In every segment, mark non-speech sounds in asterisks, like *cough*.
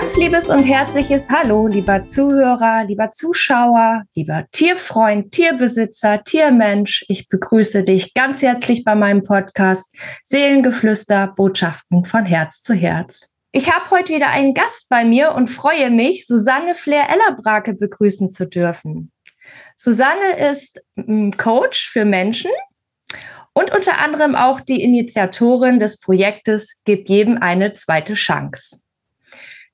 ganz liebes und herzliches Hallo, lieber Zuhörer, lieber Zuschauer, lieber Tierfreund, Tierbesitzer, Tiermensch. Ich begrüße dich ganz herzlich bei meinem Podcast Seelengeflüster, Botschaften von Herz zu Herz. Ich habe heute wieder einen Gast bei mir und freue mich, Susanne Flair-Ellerbrake begrüßen zu dürfen. Susanne ist mm, Coach für Menschen und unter anderem auch die Initiatorin des Projektes Gib jedem eine zweite Chance.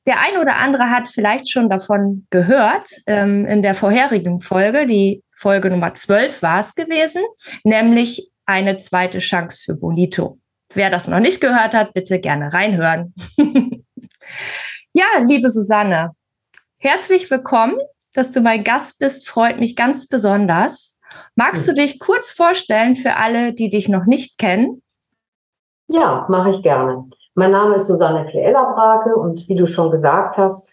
Der ein oder andere hat vielleicht schon davon gehört ähm, in der vorherigen Folge, die Folge Nummer 12 war es gewesen, nämlich eine zweite Chance für Bonito. Wer das noch nicht gehört hat, bitte gerne reinhören. *laughs* ja, liebe Susanne, herzlich willkommen, dass du mein Gast bist, freut mich ganz besonders. Magst du dich kurz vorstellen für alle, die dich noch nicht kennen? Ja, mache ich gerne. Mein Name ist Susanne Kleella-Brake und wie du schon gesagt hast,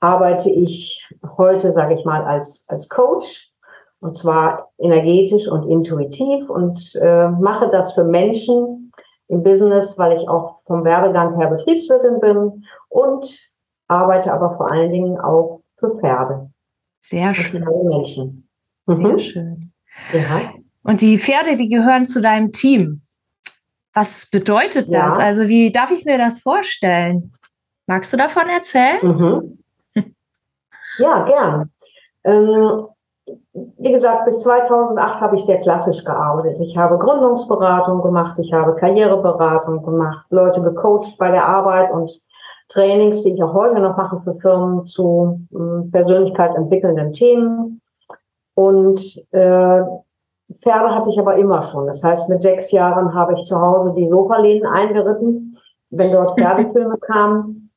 arbeite ich heute, sage ich mal, als, als Coach und zwar energetisch und intuitiv und äh, mache das für Menschen im Business, weil ich auch vom Werdegang her Betriebswirtin bin und arbeite aber vor allen Dingen auch für Pferde. Sehr schön. Für Menschen. Mhm. Sehr schön. Ja. Und die Pferde, die gehören zu deinem Team. Was bedeutet das? Ja. Also wie darf ich mir das vorstellen? Magst du davon erzählen? Mhm. *laughs* Ja, gern. Ähm, wie gesagt, bis 2008 habe ich sehr klassisch gearbeitet. Ich habe Gründungsberatung gemacht, ich habe Karriereberatung gemacht, Leute gecoacht bei der Arbeit und Trainings, die ich auch heute noch mache für Firmen zu äh, persönlichkeitsentwickelnden Themen. Und äh, Pferde hatte ich aber immer schon. Das heißt, mit sechs Jahren habe ich zu Hause die Sofalehnen eingeritten, wenn dort Pferdefilme *laughs* kamen.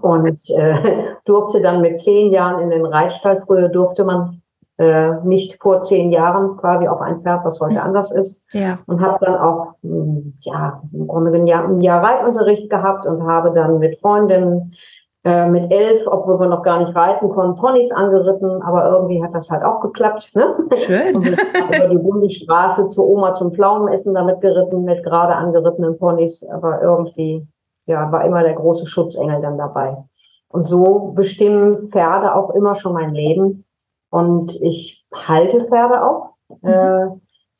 Und äh, durfte dann mit zehn Jahren in den Reitstall. Früher durfte man äh, nicht vor zehn Jahren quasi auf ein Pferd, was heute anders ist. Ja. Und habe dann auch, hm, ja, im Grunde ein Jahr, ein Jahr Reitunterricht gehabt und habe dann mit Freundinnen äh, mit elf, obwohl wir noch gar nicht reiten konnten, Ponys angeritten, aber irgendwie hat das halt auch geklappt. Ne? Schön. Und wir sind über die Bundesstraße zur Oma zum Pflaumenessen damit geritten, mit gerade angerittenen Ponys, aber irgendwie, ja, war immer der große Schutzengel dann dabei. Und so bestimmen Pferde auch immer schon mein Leben. Und ich halte Pferde auch, mhm. äh,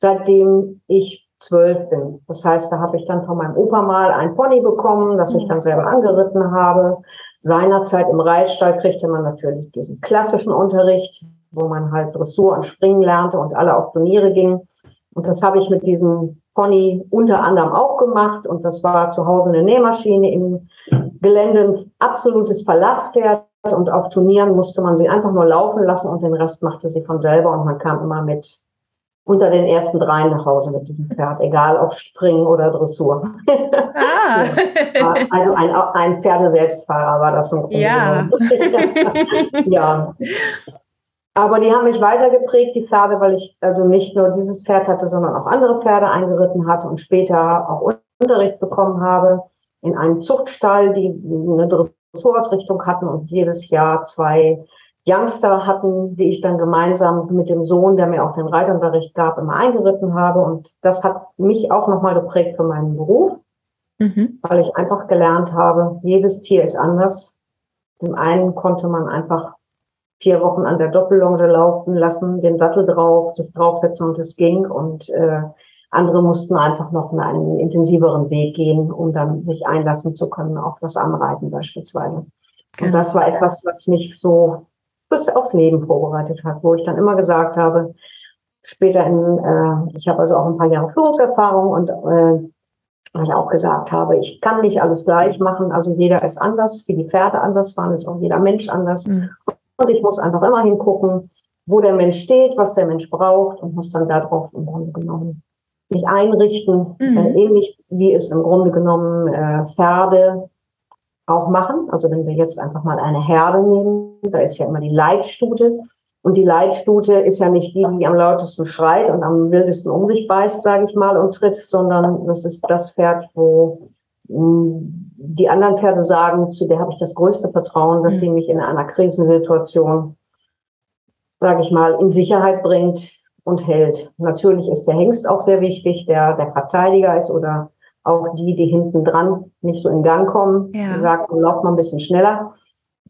seitdem ich zwölf bin. Das heißt, da habe ich dann von meinem Opa mal ein Pony bekommen, das ich mhm. dann selber angeritten habe. Seinerzeit im Reitstall kriegte man natürlich diesen klassischen Unterricht, wo man halt Dressur und Springen lernte und alle auf Turniere gingen. Und das habe ich mit diesem Pony unter anderem auch gemacht. Und das war zu Hause eine Nähmaschine im Gelände, ein absolutes Verlasspferd. Und auf Turnieren musste man sie einfach nur laufen lassen und den Rest machte sie von selber. Und man kam immer mit unter den ersten dreien nach Hause mit diesem Pferd, egal ob Springen oder Dressur. Ah. *laughs* also ein, ein Pferdeselbstfahrer war das im Grunde. Ja. *laughs* ja. Aber die haben mich weitergeprägt, die Pferde, weil ich also nicht nur dieses Pferd hatte, sondern auch andere Pferde eingeritten hatte und später auch Unterricht bekommen habe in einem Zuchtstall, die eine Dressurausrichtung hatten und jedes Jahr zwei Youngster hatten, die ich dann gemeinsam mit dem Sohn, der mir auch den Reitunterricht gab, immer eingeritten habe. Und das hat mich auch nochmal geprägt für meinen Beruf, mhm. weil ich einfach gelernt habe, jedes Tier ist anders. Dem einen konnte man einfach vier Wochen an der Doppellonge laufen lassen, den Sattel drauf, sich draufsetzen und es ging. Und äh, andere mussten einfach noch einen intensiveren Weg gehen, um dann sich einlassen zu können auf das Anreiten beispielsweise. Genau. Und das war etwas, was mich so bis aufs Leben vorbereitet hat, wo ich dann immer gesagt habe, später in, äh, ich habe also auch ein paar Jahre Führungserfahrung und äh, ich auch gesagt habe, ich kann nicht alles gleich machen, also jeder ist anders, wie die Pferde anders waren, ist auch jeder Mensch anders. Mhm. Und ich muss einfach immer hingucken, wo der Mensch steht, was der Mensch braucht und muss dann darauf im Grunde genommen mich einrichten, mhm. äh, ähnlich wie es im Grunde genommen äh, Pferde auch machen. Also wenn wir jetzt einfach mal eine Herde nehmen, da ist ja immer die Leitstute. Und die Leitstute ist ja nicht die, die am lautesten schreit und am wildesten um sich beißt, sage ich mal, und tritt, sondern das ist das Pferd, wo mh, die anderen Pferde sagen, zu der habe ich das größte Vertrauen, dass mhm. sie mich in einer Krisensituation, sage ich mal, in Sicherheit bringt und hält. Natürlich ist der Hengst auch sehr wichtig, der der Verteidiger ist oder auch die, die hinten dran nicht so in Gang kommen, ja. sagen, lauf mal ein bisschen schneller.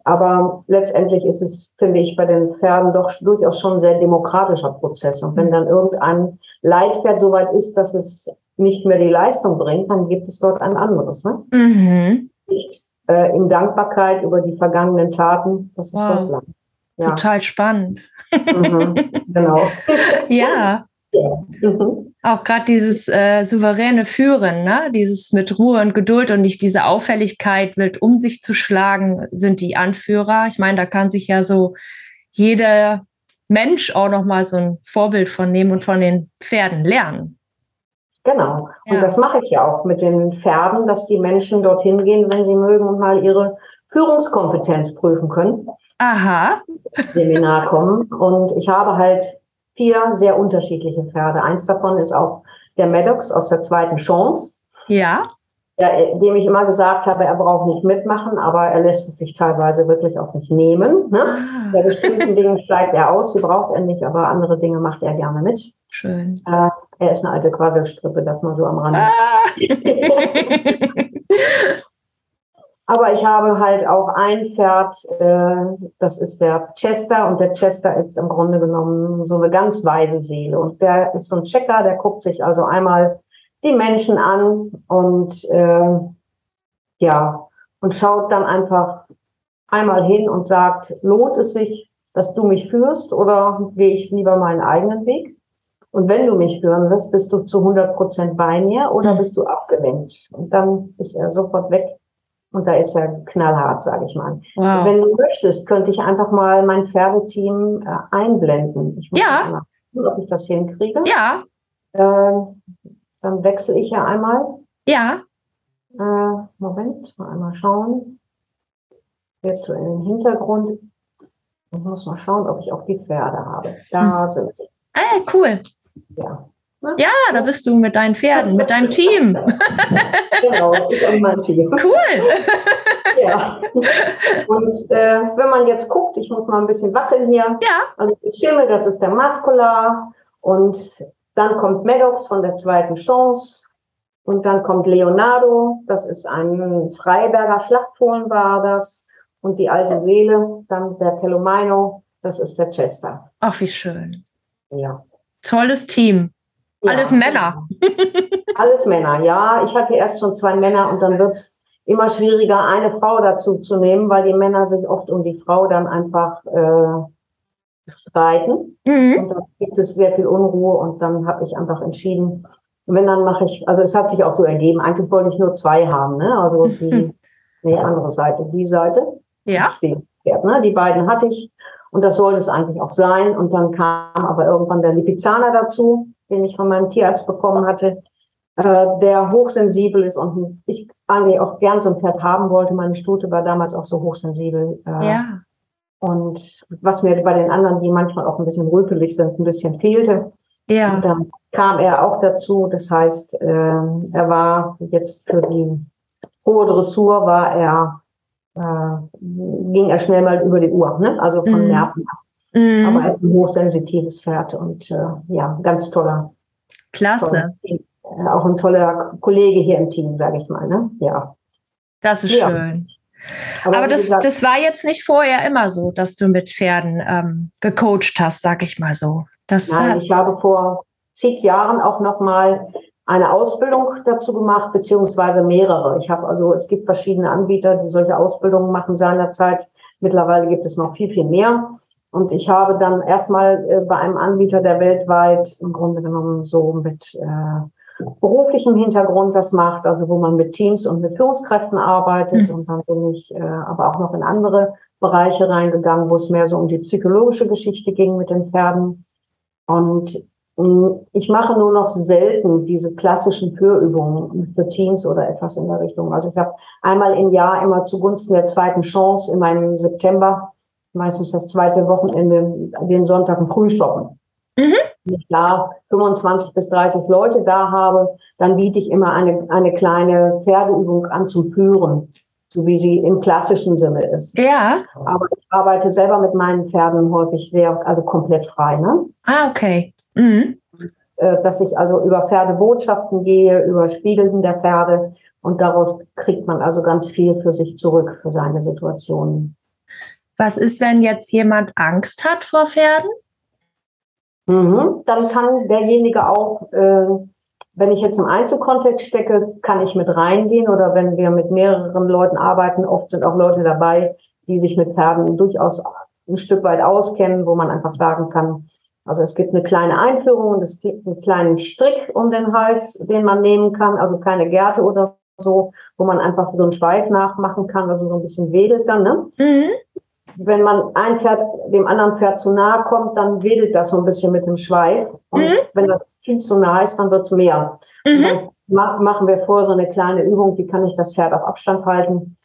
Aber letztendlich ist es, finde ich, bei den Pferden doch durchaus schon ein sehr demokratischer Prozess. Und wenn dann irgendein Leitpferd so weit ist, dass es nicht mehr die Leistung bringt, dann gibt es dort ein anderes. Ne? Mhm. Nicht, äh, in Dankbarkeit über die vergangenen Taten, das ist wow. dort lang. Ja. Total spannend. Mhm, genau. *laughs* ja. Ja. Mhm. Auch gerade dieses äh, souveräne Führen, ne? dieses mit Ruhe und Geduld und nicht diese Auffälligkeit, wild um sich zu schlagen, sind die Anführer. Ich meine, da kann sich ja so jeder Mensch auch noch mal so ein Vorbild von nehmen und von den Pferden lernen. Genau. Und ja. das mache ich ja auch mit den Pferden, dass die Menschen dorthin gehen, wenn sie mögen und mal ihre Führungskompetenz prüfen können. Aha. Seminar kommen. Und ich habe halt vier sehr unterschiedliche Pferde. Eins davon ist auch der Maddox aus der zweiten Chance. Ja. Der, dem ich immer gesagt habe, er braucht nicht mitmachen, aber er lässt es sich teilweise wirklich auch nicht nehmen. Ne? Ah. Bei bestimmten Dingen steigt er aus, sie braucht er nicht, aber andere Dinge macht er gerne mit. Schön. Äh, er ist eine alte Quasselstrippe, das mal so am Rande. Ah. *laughs* *laughs* *laughs* Aber ich habe halt auch ein Pferd, äh, das ist der Chester und der Chester ist im Grunde genommen so eine ganz weise Seele und der ist so ein Checker, der guckt sich also einmal die Menschen an und äh, ja und schaut dann einfach einmal hin und sagt, lohnt es sich, dass du mich führst oder gehe ich lieber meinen eigenen Weg? Und wenn du mich führen wirst, bist du zu 100 Prozent bei mir oder bist du abgelenkt? Und dann ist er sofort weg und da ist er knallhart, sage ich mal. Wow. Wenn du möchtest, könnte ich einfach mal mein Pferdeteam äh, einblenden. Ich muss ja. mal gucken, ob ich das hinkriege. Ja. Äh, dann wechsle ich ja einmal. Ja. Äh, Moment, mal einmal schauen. Virtuellen Hintergrund. Ich muss mal schauen, ob ich auch die Pferde habe. Da hm. sind sie. Ah, cool. Ja. Ja, da bist du mit deinen Pferden, mit deinem Team. *laughs* genau, ich und mein Team. Cool. *laughs* ja. Und äh, wenn man jetzt guckt, ich muss mal ein bisschen wackeln hier. Ja. Also die Schimmel, das ist der Maskular. Und dann kommt Maddox von der zweiten Chance. Und dann kommt Leonardo, das ist ein Freiberger Schlachtfohlen war das. Und die alte Seele, dann der Pelomino, das ist der Chester. Ach, wie schön. Ja. Tolles Team. Ja. Alles Männer. *laughs* Alles Männer, ja. Ich hatte erst schon zwei Männer und dann wird es immer schwieriger, eine Frau dazu zu nehmen, weil die Männer sich oft um die Frau dann einfach äh, streiten. Mhm. Und dann gibt es sehr viel Unruhe und dann habe ich einfach entschieden, wenn dann mache ich, also es hat sich auch so ergeben, eigentlich wollte ich nur zwei haben, ne? Also *laughs* die, nee, andere Seite, die Seite. Ja. Die, ne? die beiden hatte ich und das sollte es eigentlich auch sein. Und dann kam aber irgendwann der Lipizzaner dazu den ich von meinem Tierarzt bekommen hatte, äh, der hochsensibel ist und ich eigentlich auch gern so ein Pferd haben wollte. Meine Stute war damals auch so hochsensibel. Äh, ja. Und was mir bei den anderen, die manchmal auch ein bisschen rüpelig sind, ein bisschen fehlte. Ja. Und dann kam er auch dazu. Das heißt, äh, er war jetzt für die hohe Dressur war er, äh, ging er schnell mal über die Uhr, ne? also von mhm. Nerven ab. Mhm. Aber er ist ein hochsensitives Pferd und äh, ja, ganz toller. Klasse. Äh, auch ein toller Kollege hier im Team, sage ich mal. Ne? Ja. Das ist ja. schön. Aber, Aber das, gesagt, das war jetzt nicht vorher immer so, dass du mit Pferden ähm, gecoacht hast, sag ich mal so. Das Nein, ich habe vor zig Jahren auch noch mal eine Ausbildung dazu gemacht, beziehungsweise mehrere. Ich habe also, es gibt verschiedene Anbieter, die solche Ausbildungen machen seinerzeit. Mittlerweile gibt es noch viel, viel mehr. Und ich habe dann erstmal äh, bei einem Anbieter, der weltweit im Grunde genommen so mit äh, beruflichem Hintergrund das macht, also wo man mit Teams und mit Führungskräften arbeitet. Mhm. Und dann bin ich äh, aber auch noch in andere Bereiche reingegangen, wo es mehr so um die psychologische Geschichte ging mit den Pferden. Und mm, ich mache nur noch selten diese klassischen Führübungen für Teams oder etwas in der Richtung. Also ich habe einmal im Jahr immer zugunsten der zweiten Chance in meinem September meistens das zweite Wochenende, den Sonntag ein Frühshoppen. Mhm. Wenn ich da 25 bis 30 Leute da habe, dann biete ich immer eine, eine kleine Pferdeübung an zum Führen, so wie sie im klassischen Sinne ist. Ja. Aber ich arbeite selber mit meinen Pferden häufig sehr, also komplett frei. Ne? Ah, okay. Mhm. Äh, dass ich also über Pferdebotschaften gehe, über Spiegeln der Pferde und daraus kriegt man also ganz viel für sich zurück, für seine Situationen. Was ist, wenn jetzt jemand Angst hat vor Pferden? Mhm. Dann kann derjenige auch, äh, wenn ich jetzt im Einzelkontext stecke, kann ich mit reingehen oder wenn wir mit mehreren Leuten arbeiten, oft sind auch Leute dabei, die sich mit Pferden durchaus ein Stück weit auskennen, wo man einfach sagen kann, also es gibt eine kleine Einführung und es gibt einen kleinen Strick um den Hals, den man nehmen kann, also keine Gerte oder so, wo man einfach so einen Schweif nachmachen kann, also so ein bisschen wedelt dann. Ne? Mhm. Wenn man ein Pferd dem anderen Pferd zu nahe kommt, dann wedelt das so ein bisschen mit dem Schweif. Und mhm. wenn das viel zu nah ist, dann wird es mehr. Mhm. Dann machen wir vor so eine kleine Übung, wie kann ich das Pferd auf Abstand halten.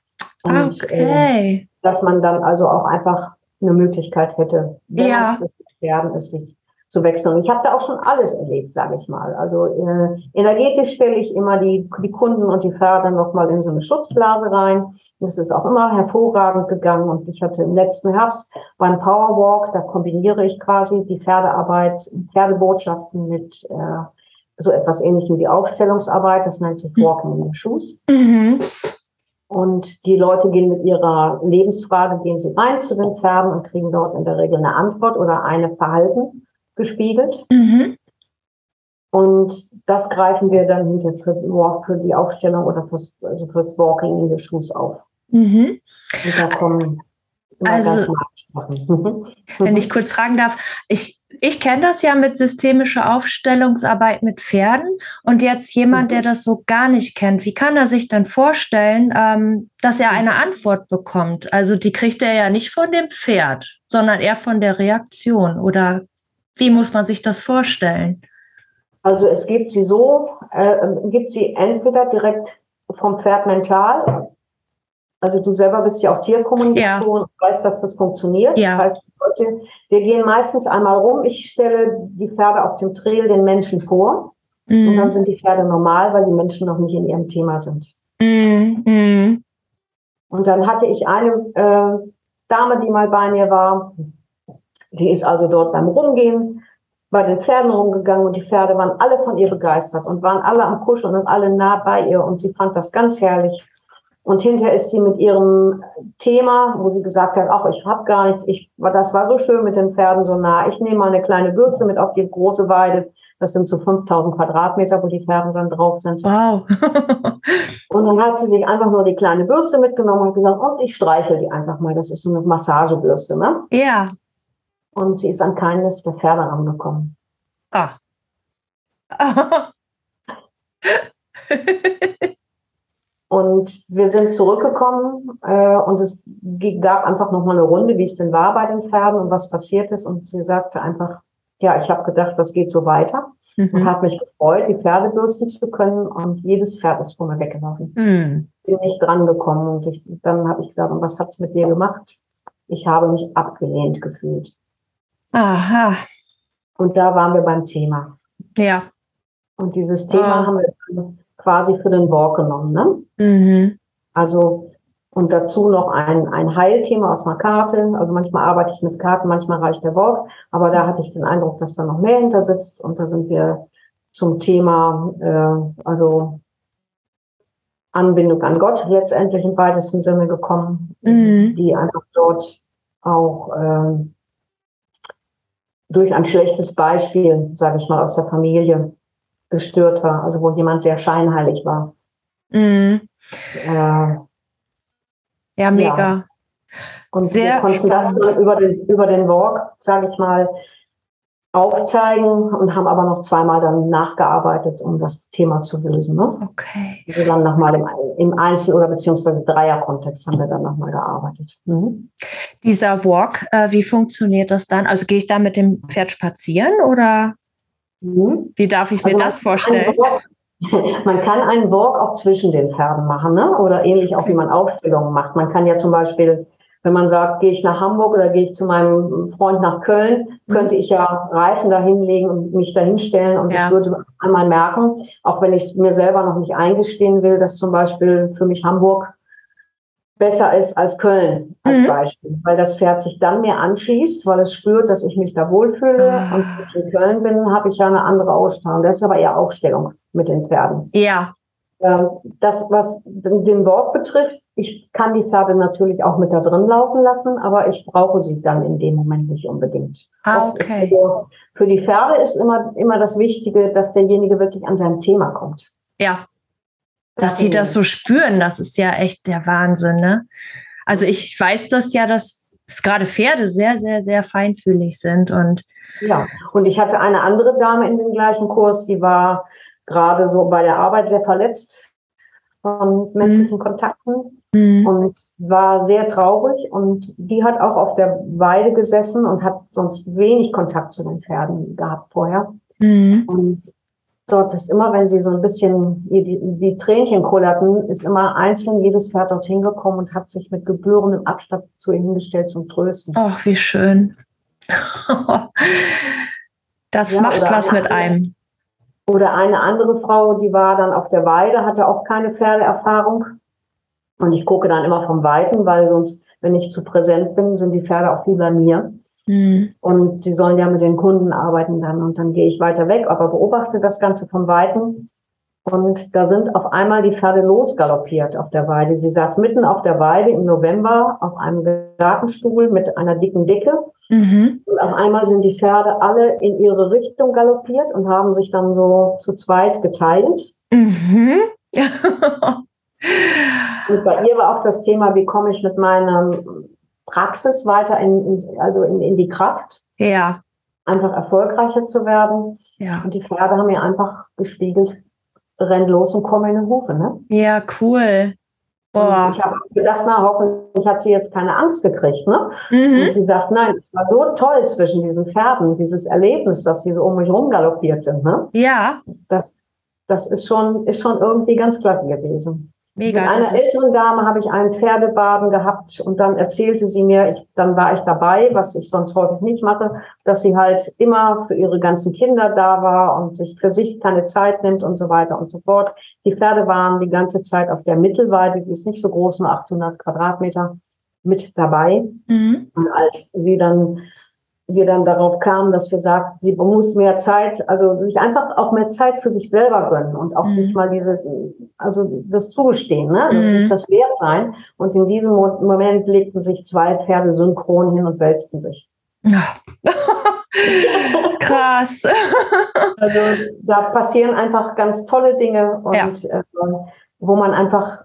Und, okay. Äh, dass man dann also auch einfach eine Möglichkeit hätte, wenn ja. es Pferden ist, sich zu wechseln. Und ich habe da auch schon alles erlebt, sage ich mal. Also äh, energetisch stelle ich immer die, die Kunden und die Pferde nochmal in so eine Schutzblase rein. Das ist auch immer hervorragend gegangen. Und ich hatte im letzten Herbst beim Powerwalk, da kombiniere ich quasi die Pferdearbeit, Pferdebotschaften mit äh, so etwas ähnlichem wie Aufstellungsarbeit. Das nennt sich Walking in the Shoes. Mhm. Und die Leute gehen mit ihrer Lebensfrage, gehen sie rein zu den Pferden und kriegen dort in der Regel eine Antwort oder eine Verhalten gespiegelt. Mhm. Und das greifen wir dann hinter für, für die Aufstellung oder fürs, also fürs Walking in the Shoes auf. Mhm. Und da kommen also, wenn ich kurz fragen darf, ich, ich kenne das ja mit systemischer Aufstellungsarbeit mit Pferden und jetzt jemand, der das so gar nicht kennt, wie kann er sich denn vorstellen, ähm, dass er eine Antwort bekommt? Also die kriegt er ja nicht von dem Pferd, sondern eher von der Reaktion oder wie muss man sich das vorstellen? Also es gibt sie so, äh, gibt sie entweder direkt vom Pferd mental, also du selber bist ja auch Tierkommunikation ja. und weißt, dass das funktioniert. Ja. Das heißt, Leute, wir gehen meistens einmal rum, ich stelle die Pferde auf dem Trail den Menschen vor mhm. und dann sind die Pferde normal, weil die Menschen noch nicht in ihrem Thema sind. Mhm. Und dann hatte ich eine äh, Dame, die mal bei mir war, die ist also dort beim Rumgehen bei den Pferden rumgegangen und die Pferde waren alle von ihr begeistert und waren alle am Kuscheln und alle nah bei ihr und sie fand das ganz herrlich. Und hinterher ist sie mit ihrem Thema, wo sie gesagt hat, ach, ich habe gar nichts, ich, das war so schön mit den Pferden so nah. Ich nehme mal eine kleine Bürste mit auf die große Weide. Das sind so 5000 Quadratmeter, wo die Pferde dann drauf sind. Wow. *laughs* und dann hat sie sich einfach nur die kleine Bürste mitgenommen und gesagt, und ich streichel die einfach mal. Das ist so eine Massagebürste, ne? Ja. Und sie ist an keines der Pferde rangekommen. Ah. *laughs* *laughs* Und wir sind zurückgekommen äh, und es gab einfach nochmal eine Runde, wie es denn war bei den Pferden und was passiert ist. Und sie sagte einfach, ja, ich habe gedacht, das geht so weiter mhm. und habe mich gefreut, die Pferde bürsten zu können. Und jedes Pferd ist von mir weggelaufen. Mhm. Bin nicht dran gekommen. Und ich, dann habe ich gesagt, und was hat's mit dir gemacht? Ich habe mich abgelehnt gefühlt. Aha. Und da waren wir beim Thema. Ja. Und dieses Thema oh. haben wir quasi für den Walk genommen. Ne? Mhm. Also und dazu noch ein, ein Heilthema aus einer Karte. Also manchmal arbeite ich mit Karten, manchmal reicht der Walk. Aber da hatte ich den Eindruck, dass da noch mehr hinter sitzt. Und da sind wir zum Thema, äh, also Anbindung an Gott letztendlich im weitesten Sinne gekommen, mhm. die einfach dort auch äh, durch ein schlechtes Beispiel, sage ich mal, aus der Familie gestört war, also wo jemand sehr scheinheilig war. Mhm. Äh, ja, mega. Ja. Und sehr wir konnten spannend. das über den, über den Walk, sage ich mal, aufzeigen und haben aber noch zweimal dann nachgearbeitet, um das Thema zu lösen. Ne? Okay. Also dann nochmal im, im Einzel- oder beziehungsweise Dreier-Kontext haben wir dann nochmal gearbeitet. Mhm. Dieser Walk, äh, wie funktioniert das dann? Also gehe ich da mit dem Pferd spazieren oder Mhm. Wie darf ich mir also das vorstellen? *laughs* Man kann einen Walk auch zwischen den Pferden machen, ne? oder ähnlich auch wie man Aufstellungen macht. Man kann ja zum Beispiel, wenn man sagt, gehe ich nach Hamburg oder gehe ich zu meinem Freund nach Köln, könnte ich ja Reifen da hinlegen und mich da hinstellen und ja. ich würde einmal merken, auch wenn ich es mir selber noch nicht eingestehen will, dass zum Beispiel für mich Hamburg besser ist als Köln als mhm. Beispiel, weil das Pferd sich dann mehr anschließt, weil es spürt, dass ich mich da wohlfühle. Ah. Und wenn ich in Köln bin, habe ich ja eine andere Ausstrahlung. Das ist aber eher Aufstellung mit den Pferden. Ja. Ähm, das, was den Walk betrifft, ich kann die Pferde natürlich auch mit da drin laufen lassen, aber ich brauche sie dann in dem Moment nicht unbedingt. Ah, okay. Für die Pferde ist immer, immer das Wichtige, dass derjenige wirklich an sein Thema kommt. Ja. Dass die das so spüren, das ist ja echt der Wahnsinn, ne? Also ich weiß das ja, dass gerade Pferde sehr, sehr, sehr feinfühlig sind und ja, und ich hatte eine andere Dame in dem gleichen Kurs, die war gerade so bei der Arbeit sehr verletzt von menschlichen mhm. Kontakten mhm. und war sehr traurig. Und die hat auch auf der Weide gesessen und hat sonst wenig Kontakt zu den Pferden gehabt vorher. Mhm. Und dort ist immer, wenn sie so ein bisschen die, die Tränchen kullerten, ist immer einzeln jedes Pferd dorthin gekommen und hat sich mit gebührendem Abstand zu ihnen gestellt zum Trösten. Ach, wie schön. *laughs* das ja, macht was mit einem. Oder eine andere Frau, die war dann auf der Weide, hatte auch keine Pferdeerfahrung. Und ich gucke dann immer vom Weiten, weil sonst, wenn ich zu präsent bin, sind die Pferde auch wie bei mir. Mhm. Und sie sollen ja mit den Kunden arbeiten dann. Und dann gehe ich weiter weg, aber beobachte das Ganze vom Weiten. Und da sind auf einmal die Pferde losgaloppiert auf der Weide. Sie saß mitten auf der Weide im November auf einem Gartenstuhl mit einer dicken Dicke. Mhm. Und auf einmal sind die Pferde alle in ihre Richtung galoppiert und haben sich dann so zu zweit geteilt. Mhm. und bei ihr war auch das Thema, wie komme ich mit meiner Praxis weiter in, in also in, in die Kraft. Ja. Einfach erfolgreicher zu werden. Ja. Und die Pferde haben mir einfach gespiegelt, renn los und komm in den Hofe, ne? Ja, cool. Boah. Und ich habe gedacht, na, hoffentlich hat sie jetzt keine Angst gekriegt, ne? Mhm. Und sie sagt, nein, es war so toll zwischen diesen Pferden, dieses Erlebnis, dass sie so um mich rumgaloppiert sind, ne? Ja. Das, das ist schon, ist schon irgendwie ganz klasse gewesen. Mega. Mit einer älteren Dame habe ich einen Pferdebaden gehabt und dann erzählte sie mir, ich, dann war ich dabei, was ich sonst häufig nicht mache, dass sie halt immer für ihre ganzen Kinder da war und sich für sich keine Zeit nimmt und so weiter und so fort. Die Pferde waren die ganze Zeit auf der Mittelweide, die ist nicht so groß, nur 800 Quadratmeter, mit dabei. Mhm. Und als sie dann wir dann darauf kamen, dass wir sagten, sie muss mehr Zeit, also sich einfach auch mehr Zeit für sich selber gönnen und auch mhm. sich mal diese, also das zugestehen, ne? Das mhm. das wert sein. Und in diesem Moment legten sich zwei Pferde synchron hin und wälzten sich. *laughs* Krass. *laughs* also da passieren einfach ganz tolle Dinge und ja. äh, wo man einfach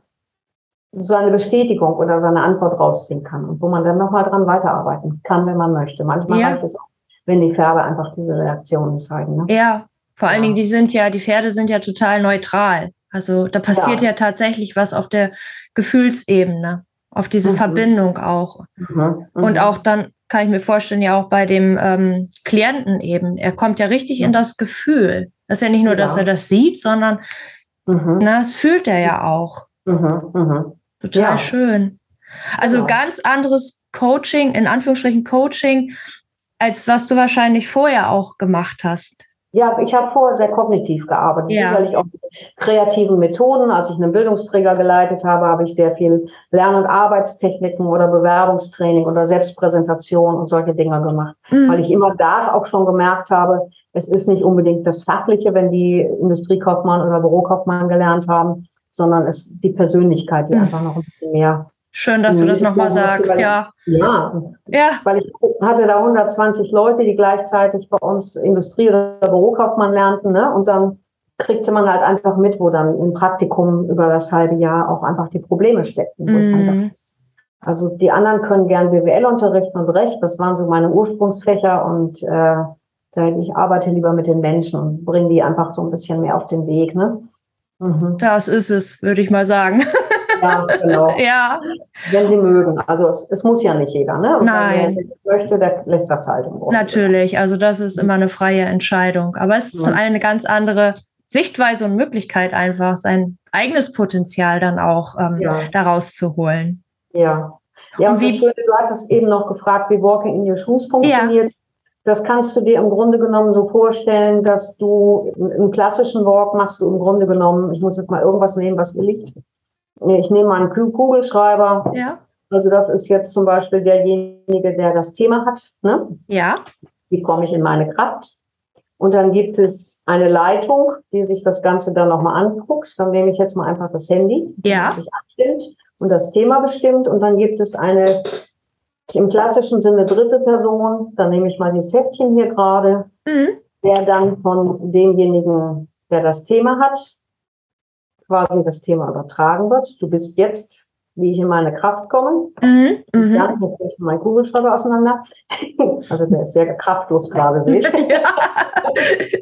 seine Bestätigung oder seine Antwort rausziehen kann und wo man dann nochmal dran weiterarbeiten kann, wenn man möchte. Manchmal ja. reicht es auch, wenn die Pferde einfach diese Reaktionen zeigen. Ne? Ja, vor allen ja. Dingen, die sind ja, die Pferde sind ja total neutral. Also da passiert ja, ja tatsächlich was auf der Gefühlsebene, auf diese mhm. Verbindung auch. Mhm. Mhm. Und auch dann kann ich mir vorstellen, ja auch bei dem ähm, Klienten eben. Er kommt ja richtig in das Gefühl. Das ist ja nicht nur, dass er das sieht, sondern mhm. na, das fühlt er ja auch. Mhm, mh. Total ja. schön. Also genau. ganz anderes Coaching, in Anführungsstrichen Coaching, als was du wahrscheinlich vorher auch gemacht hast. Ja, ich habe vorher sehr kognitiv gearbeitet, ja. sicherlich auch mit kreativen Methoden. Als ich einen Bildungsträger geleitet habe, habe ich sehr viel Lern- und Arbeitstechniken oder Bewerbungstraining oder Selbstpräsentation und solche Dinge gemacht, mhm. weil ich immer da auch schon gemerkt habe, es ist nicht unbedingt das Fachliche, wenn die Industriekaufmann oder Bürokaufmann gelernt haben, sondern es die Persönlichkeit, die hm. einfach noch ein bisschen mehr. Schön, dass du das nochmal sagst, weil, ja. Ja, ja. Weil ich hatte da 120 Leute, die gleichzeitig bei uns Industrie- oder Bürokaufmann lernten, ne? Und dann kriegte man halt einfach mit, wo dann im Praktikum über das halbe Jahr auch einfach die Probleme steckten. Mhm. Also die anderen können gern BWL unterrichten und Recht, das waren so meine Ursprungsfächer und äh, ich arbeite lieber mit den Menschen und bringe die einfach so ein bisschen mehr auf den Weg. Ne? Mhm. Das ist es, würde ich mal sagen. *laughs* Ja, genau. *laughs* ja. Wenn sie mögen. Also es, es muss ja nicht jeder, ne? Und Nein. Wer möchte, der lässt das halt im Grunde. Natürlich, also das ist immer eine freie Entscheidung. Aber es ist mhm. eine ganz andere Sichtweise und Möglichkeit, einfach sein eigenes Potenzial dann auch ähm, ja. daraus zu holen. Ja. Ja, und, und wie, schön, du hattest eben noch gefragt, wie Walking in Your Shoes funktioniert. Ja. Das kannst du dir im Grunde genommen so vorstellen, dass du einen klassischen Walk machst du im Grunde genommen, ich muss jetzt mal irgendwas nehmen, was mir liegt. Ich nehme mal einen Kugelschreiber. Ja. Also das ist jetzt zum Beispiel derjenige, der das Thema hat. Ne? Ja. Wie komme ich in meine Kraft? Und dann gibt es eine Leitung, die sich das Ganze dann nochmal anguckt. Dann nehme ich jetzt mal einfach das Handy, ja. das sich abstimmt. und das Thema bestimmt. Und dann gibt es eine im klassischen Sinne dritte Person, dann nehme ich mal dieses Heftchen hier gerade, mhm. der dann von demjenigen, der das Thema hat, quasi das Thema übertragen wird. Du bist jetzt wie ich in meine Kraft komme. Mhm, mhm. ja, jetzt kriege ich meinen Kugelschreiber auseinander. *laughs* Also der ist sehr kraftlos gerade, *laughs* ich.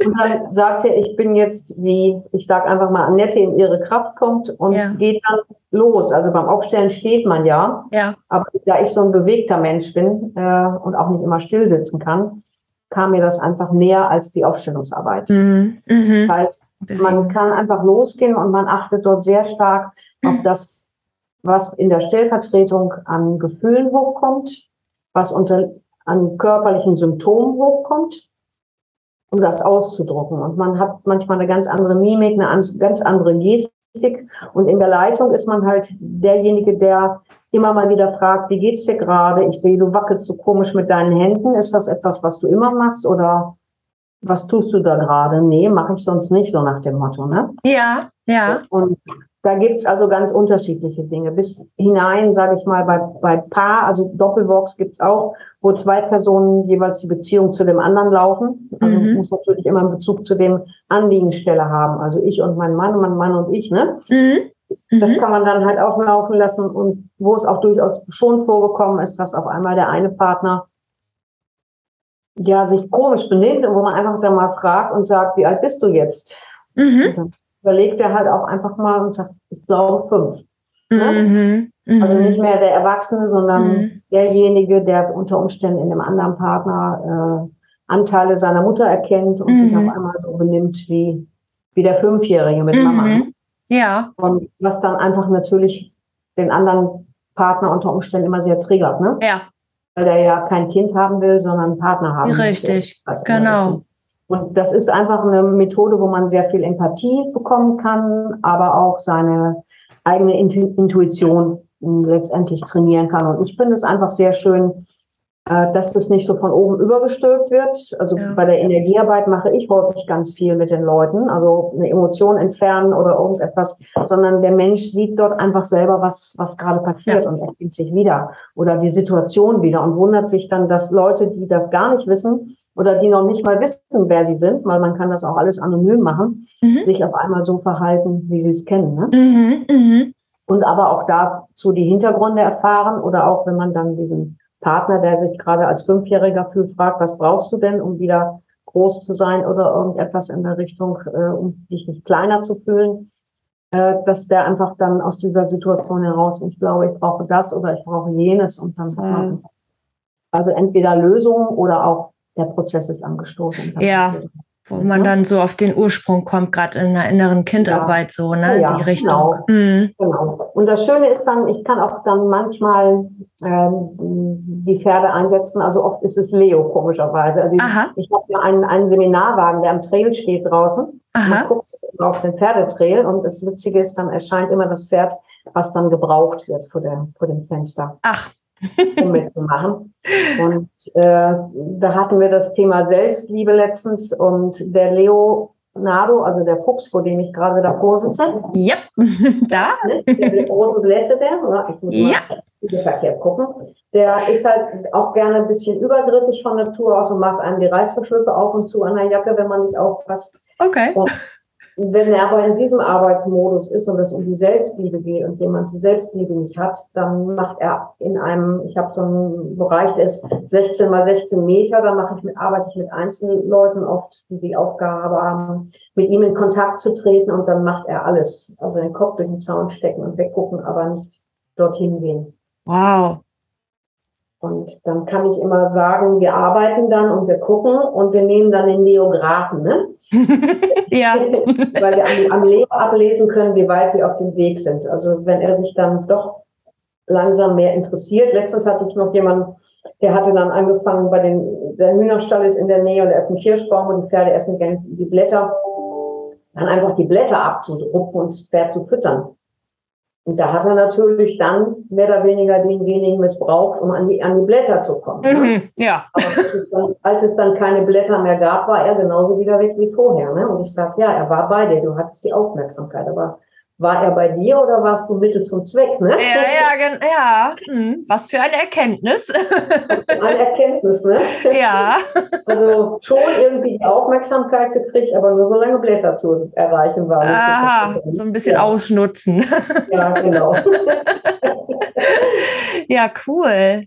Und dann sagt er, ich bin jetzt wie, ich sage einfach mal, Annette in ihre Kraft kommt und ja. geht dann los. Also beim Aufstellen steht man ja. ja. Aber da ich so ein bewegter Mensch bin äh, und auch nicht immer still sitzen kann, kam mir das einfach näher als die Aufstellungsarbeit. Mhm. Mhm. Das heißt, man kann einfach losgehen und man achtet dort sehr stark auf das, was in der Stellvertretung an Gefühlen hochkommt, was unter, an körperlichen Symptomen hochkommt, um das auszudrucken. Und man hat manchmal eine ganz andere Mimik, eine ganz andere Gestik. Und in der Leitung ist man halt derjenige, der immer mal wieder fragt, wie geht's dir gerade? Ich sehe, du wackelst so komisch mit deinen Händen. Ist das etwas, was du immer machst oder was tust du da gerade? Nee, mache ich sonst nicht, so nach dem Motto, ne? Ja, ja. Und da gibt's also ganz unterschiedliche Dinge. Bis hinein, sage ich mal, bei, bei Paar, also Doppelbox gibt's auch, wo zwei Personen jeweils die Beziehung zu dem anderen laufen. Also mhm. muss natürlich immer einen Bezug zu dem Anliegenstelle haben. Also ich und mein Mann, mein Mann und ich, ne? Mhm. Das mhm. kann man dann halt auch laufen lassen. Und wo es auch durchaus schon vorgekommen ist, dass auf einmal der eine Partner ja sich komisch benimmt und wo man einfach dann mal fragt und sagt, wie alt bist du jetzt? Mhm überlegt er halt auch einfach mal und sagt, ich glaube fünf. Ne? Mhm. Also nicht mehr der Erwachsene, sondern mhm. derjenige, der unter Umständen in einem anderen Partner äh, Anteile seiner Mutter erkennt und mhm. sich auf einmal so benimmt wie, wie der Fünfjährige mit Mama. Mhm. Ja. Und was dann einfach natürlich den anderen Partner unter Umständen immer sehr triggert, ne? Ja. Weil der ja kein Kind haben will, sondern einen Partner haben will. Richtig, genau. Und das ist einfach eine Methode, wo man sehr viel Empathie bekommen kann, aber auch seine eigene Intuition letztendlich trainieren kann. Und ich finde es einfach sehr schön, äh, dass es nicht so von oben übergestülpt wird. Also ja. bei der Energiearbeit mache ich häufig ganz viel mit den Leuten, also eine Emotion entfernen oder irgendetwas, sondern der Mensch sieht dort einfach selber, was, was gerade passiert ja. und erkennt sich wieder oder die Situation wieder und wundert sich dann, dass Leute, die das gar nicht wissen, oder die noch nicht mal wissen, wer sie sind, weil man kann das auch alles anonym machen, mhm. sich auf einmal so verhalten, wie sie es kennen. Ne? Mhm, mh. Und aber auch dazu die Hintergründe erfahren oder auch wenn man dann diesen Partner, der sich gerade als Fünfjähriger fühlt, fragt, was brauchst du denn, um wieder groß zu sein oder irgendetwas in der Richtung, äh, um dich nicht kleiner zu fühlen, äh, dass der einfach dann aus dieser Situation heraus, ich glaube, ich brauche das oder ich brauche jenes und dann mhm. also entweder Lösungen oder auch der Prozess ist angestoßen. Ja, wo man dann so auf den Ursprung kommt, gerade in der inneren Kindarbeit, ja. so, ne, ja, die Richtung. Genau. Mhm. genau. Und das Schöne ist dann, ich kann auch dann manchmal ähm, die Pferde einsetzen, also oft ist es Leo, komischerweise. Also Aha. ich, ich habe ja einen, einen Seminarwagen, der am Trail steht draußen. Aha. Man guckt auf den Pferdetrail und das Witzige ist, dann erscheint immer das Pferd, was dann gebraucht wird vor, der, vor dem Fenster. Ach, um mitzumachen. Und äh, da hatten wir das Thema Selbstliebe letztens und der Leonardo, also der Fuchs, vor dem ich gerade davor sitze. Ja, *laughs* da. Der große Blässe, der, ich muss ja. mal verkehrt gucken. Der ist halt auch gerne ein bisschen übergriffig von Natur aus und macht einem die Reißverschlüsse auf und zu an der Jacke, wenn man nicht aufpasst. Okay. Und wenn er aber in diesem Arbeitsmodus ist und es um die Selbstliebe geht und jemand die Selbstliebe nicht hat, dann macht er in einem, ich habe so einen Bereich, der ist 16 mal 16 Meter, da mache ich mit, arbeite ich mit Einzelleuten oft, die die Aufgabe haben, mit ihm in Kontakt zu treten und dann macht er alles. Also den Kopf durch den Zaun stecken und weggucken, aber nicht dorthin gehen. Wow. Und dann kann ich immer sagen, wir arbeiten dann und wir gucken und wir nehmen dann den Neografen, ne? *laughs* ja. *laughs* Weil wir am, am Leben ablesen können, wie weit wir auf dem Weg sind. Also wenn er sich dann doch langsam mehr interessiert. Letztens hatte ich noch jemanden, der hatte dann angefangen bei den, der Hühnerstall ist in der Nähe und er ist ein Kirschbaum und die Pferde essen gerne die Blätter, dann einfach die Blätter abzurupfen und das Pferd zu füttern. Und da hat er natürlich dann mehr oder weniger denjenigen missbraucht, um an die, an die Blätter zu kommen. Ne? Mhm, ja. Aber es dann, als es dann keine Blätter mehr gab, war er genauso wieder weg wie vorher. Ne? Und ich sage, ja, er war bei dir, du hattest die Aufmerksamkeit. Aber war er bei dir oder warst du Mittel zum Zweck? Ne? Ja, ja, ja. Hm, was für eine Erkenntnis. *laughs* Eine Erkenntnis, ne? Ja. Also schon irgendwie die Aufmerksamkeit gekriegt, aber nur so lange Blätter zu erreichen war. Aha, so ein bisschen ja. ausnutzen. Ja, genau. *laughs* Ja, cool.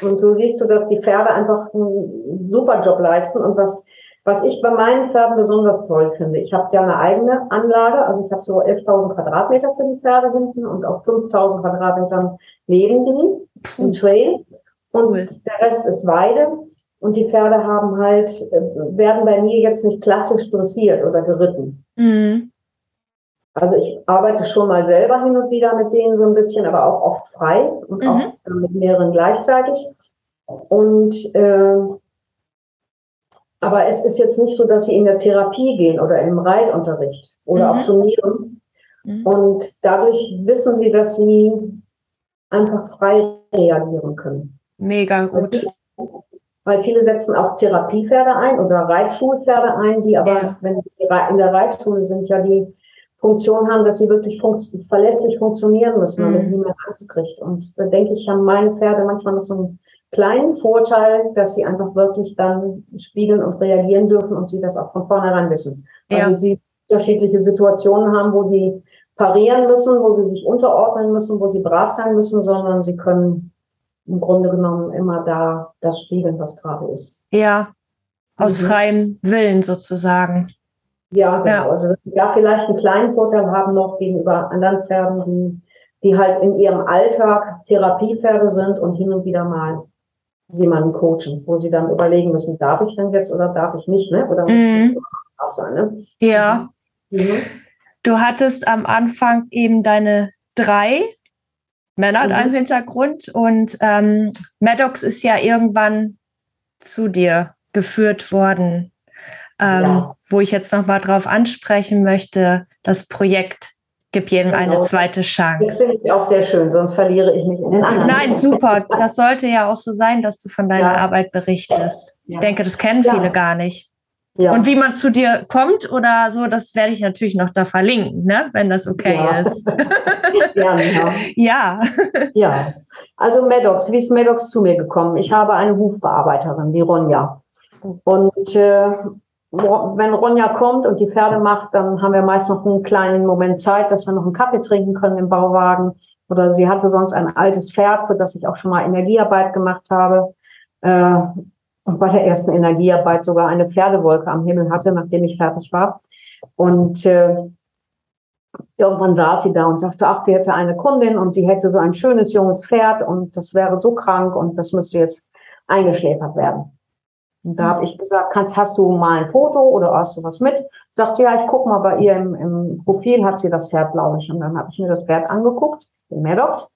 Und so siehst du, dass die Pferde einfach einen super Job leisten und was was ich bei meinen Pferden besonders toll finde, ich habe ja eine eigene Anlage, also ich habe so 11.000 Quadratmeter für die Pferde hinten und auf 5.000 Quadratmetern leben die im Trail und cool. der Rest ist Weide und die Pferde haben halt, äh, werden bei mir jetzt nicht klassisch dressiert oder geritten. Mhm. Also ich arbeite schon mal selber hin und wieder mit denen so ein bisschen, aber auch oft frei und mhm. auch mit mehreren gleichzeitig. Und äh, aber es ist jetzt nicht so, dass sie in der Therapie gehen oder im Reitunterricht oder mhm. auf Turnieren. Mhm. Und dadurch wissen sie, dass sie einfach frei reagieren können. Mega gut. Weil viele setzen auch Therapiepferde ein oder Reitschulpferde ein, die aber, ja. wenn sie in der Reitschule sind, ja die Funktion haben, dass sie wirklich funkt verlässlich funktionieren müssen, damit mhm. niemand Angst kriegt. Und da denke ich, haben meine Pferde manchmal noch so ein kleinen Vorteil, dass sie einfach wirklich dann spiegeln und reagieren dürfen und sie das auch von vornherein wissen. Also ja. Also sie unterschiedliche Situationen haben, wo sie parieren müssen, wo sie sich unterordnen müssen, wo sie brav sein müssen, sondern sie können im Grunde genommen immer da das spiegeln, was gerade ist. Ja, aus mhm. freiem Willen sozusagen. Ja, genau. Ja. Also ja, vielleicht einen kleinen Vorteil haben noch gegenüber anderen Pferden, die, die halt in ihrem Alltag Therapiepferde sind und hin und wieder mal jemanden coachen, wo sie dann überlegen müssen, darf ich denn jetzt oder darf ich nicht, ne? Oder muss mhm. ich auch sein, ne? Ja. Mhm. Du hattest am Anfang eben deine drei Männer mhm. im Hintergrund und ähm, Maddox ist ja irgendwann zu dir geführt worden, ähm, ja. wo ich jetzt nochmal drauf ansprechen möchte, das Projekt Gib jedem genau. eine zweite Chance. Das finde ich auch sehr schön, sonst verliere ich mich in den anderen. Nein, super. *laughs* Das sollte ja auch so sein, dass du von deiner ja. Arbeit berichtest. Ich ja. denke, das kennen viele gar nicht. Ja. Und wie man zu dir kommt oder so, das werde ich natürlich noch da verlinken, ne? wenn das okay ja. ist. *laughs* Gerne, *laughs* ja. ja. Also Maddox, wie ist Maddox zu mir gekommen? Ich habe eine Hufbearbeiterin, die Ronja. Oh. Und äh, wenn Ronja kommt und die Pferde macht, dann haben wir meist noch einen kleinen Moment Zeit, dass wir noch einen Kaffee trinken können im Bauwagen. Oder sie hatte sonst ein altes Pferd, für das ich auch schon mal Energiearbeit gemacht habe. Äh, und bei der ersten Energiearbeit sogar eine Pferdewolke am Himmel hatte, nachdem ich fertig war. Und äh, irgendwann saß sie da und sagte, ach, sie hätte eine Kundin und die hätte so ein schönes junges Pferd und das wäre so krank und das müsste jetzt eingeschläfert werden. Und da habe ich gesagt, kannst, hast du mal ein Foto oder hast du was mit? Sagt sie, ja, ich guck mal bei ihr im, im Profil, hat sie das Pferd, glaube ich. Und dann habe ich mir das Pferd angeguckt, den Maddox.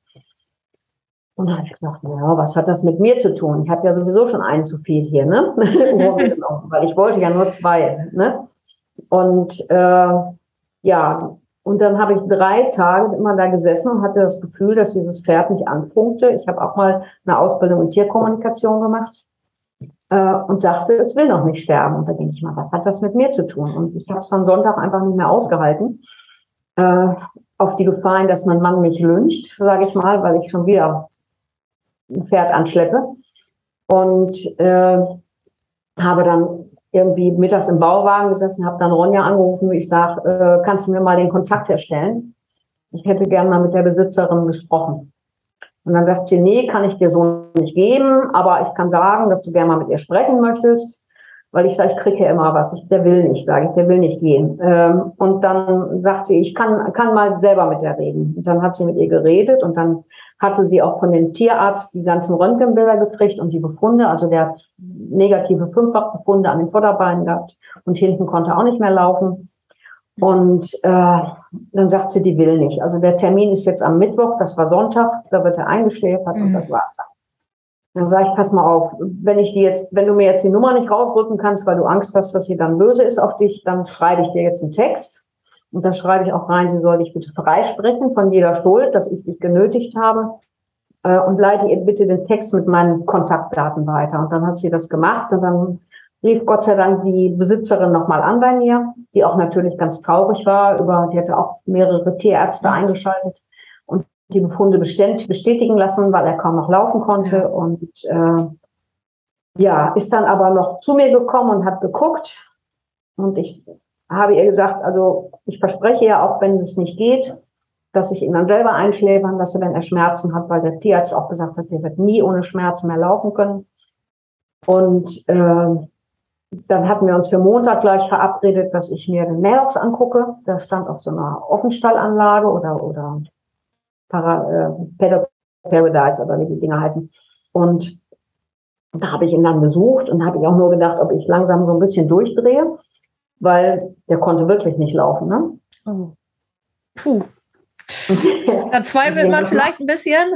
Und dann habe ich gedacht, ja, was hat das mit mir zu tun? Ich habe ja sowieso schon einen zu viel hier, ne? *laughs* Weil ich wollte ja nur zwei, ne? Und äh, ja, und dann habe ich drei Tage immer da gesessen und hatte das Gefühl, dass dieses Pferd mich anpunkte. Ich habe auch mal eine Ausbildung in Tierkommunikation gemacht äh, und sagte, es will noch nicht sterben. Und da denke ich mal, was hat das mit mir zu tun? Und ich habe es dann Sonntag einfach nicht mehr ausgehalten. Äh, auf die Gefahr dass mein Mann mich lyncht, sage ich mal, weil ich schon wieder ein Pferd anschleppe. Und äh, habe dann irgendwie mittags im Bauwagen gesessen, habe dann Ronja angerufen. Ich sage, äh, kannst du mir mal den Kontakt herstellen? Ich hätte gern mal mit der Besitzerin gesprochen. Und dann sagt sie, nee, kann ich dir so nicht geben, aber ich kann sagen, dass du gerne mal mit ihr sprechen möchtest, weil ich sage, ich kriege ja immer was. Ich, der will nicht, sage ich, der will nicht gehen. Ähm, und dann sagt sie, ich kann, kann mal selber mit der reden. Und dann hat sie mit ihr geredet und dann hatte sie auch von dem Tierarzt die ganzen Röntgenbilder gekriegt und die Befunde, also der negative Fünffachbefunde an den Vorderbeinen gehabt und hinten konnte auch nicht mehr laufen. Und äh, dann sagt sie, die will nicht. Also der Termin ist jetzt am Mittwoch, das war Sonntag, da wird er eingeschläfert mhm. und das war's dann. Dann sage ich, pass mal auf, wenn ich die jetzt, wenn du mir jetzt die Nummer nicht rausrücken kannst, weil du Angst hast, dass sie dann böse ist auf dich, dann schreibe ich dir jetzt einen Text. Und da schreibe ich auch rein, sie soll dich bitte freisprechen von jeder Schuld, dass ich dich genötigt habe. Äh, und leite ihr bitte den Text mit meinen Kontaktdaten weiter. Und dann hat sie das gemacht und dann rief Gott sei Dank die Besitzerin nochmal an bei mir, die auch natürlich ganz traurig war über, die hatte auch mehrere Tierärzte eingeschaltet und die Befunde bestätigen lassen, weil er kaum noch laufen konnte. Und äh, ja, ist dann aber noch zu mir gekommen und hat geguckt. Und ich habe ihr gesagt, also ich verspreche ja auch, wenn es nicht geht, dass ich ihn dann selber einschläfern lasse, wenn er Schmerzen hat, weil der Tierarzt auch gesagt hat, er wird nie ohne Schmerzen mehr laufen können. Und äh, dann hatten wir uns für Montag gleich verabredet, dass ich mir den Mailbox angucke. Da stand auf so einer Offenstallanlage oder, oder Para, äh, Paradise oder wie die Dinger heißen. Und da habe ich ihn dann besucht und habe ich auch nur gedacht, ob ich langsam so ein bisschen durchdrehe, weil der konnte wirklich nicht laufen. Ne? Oh. Puh. *laughs* Da zweifelt man vielleicht ein bisschen.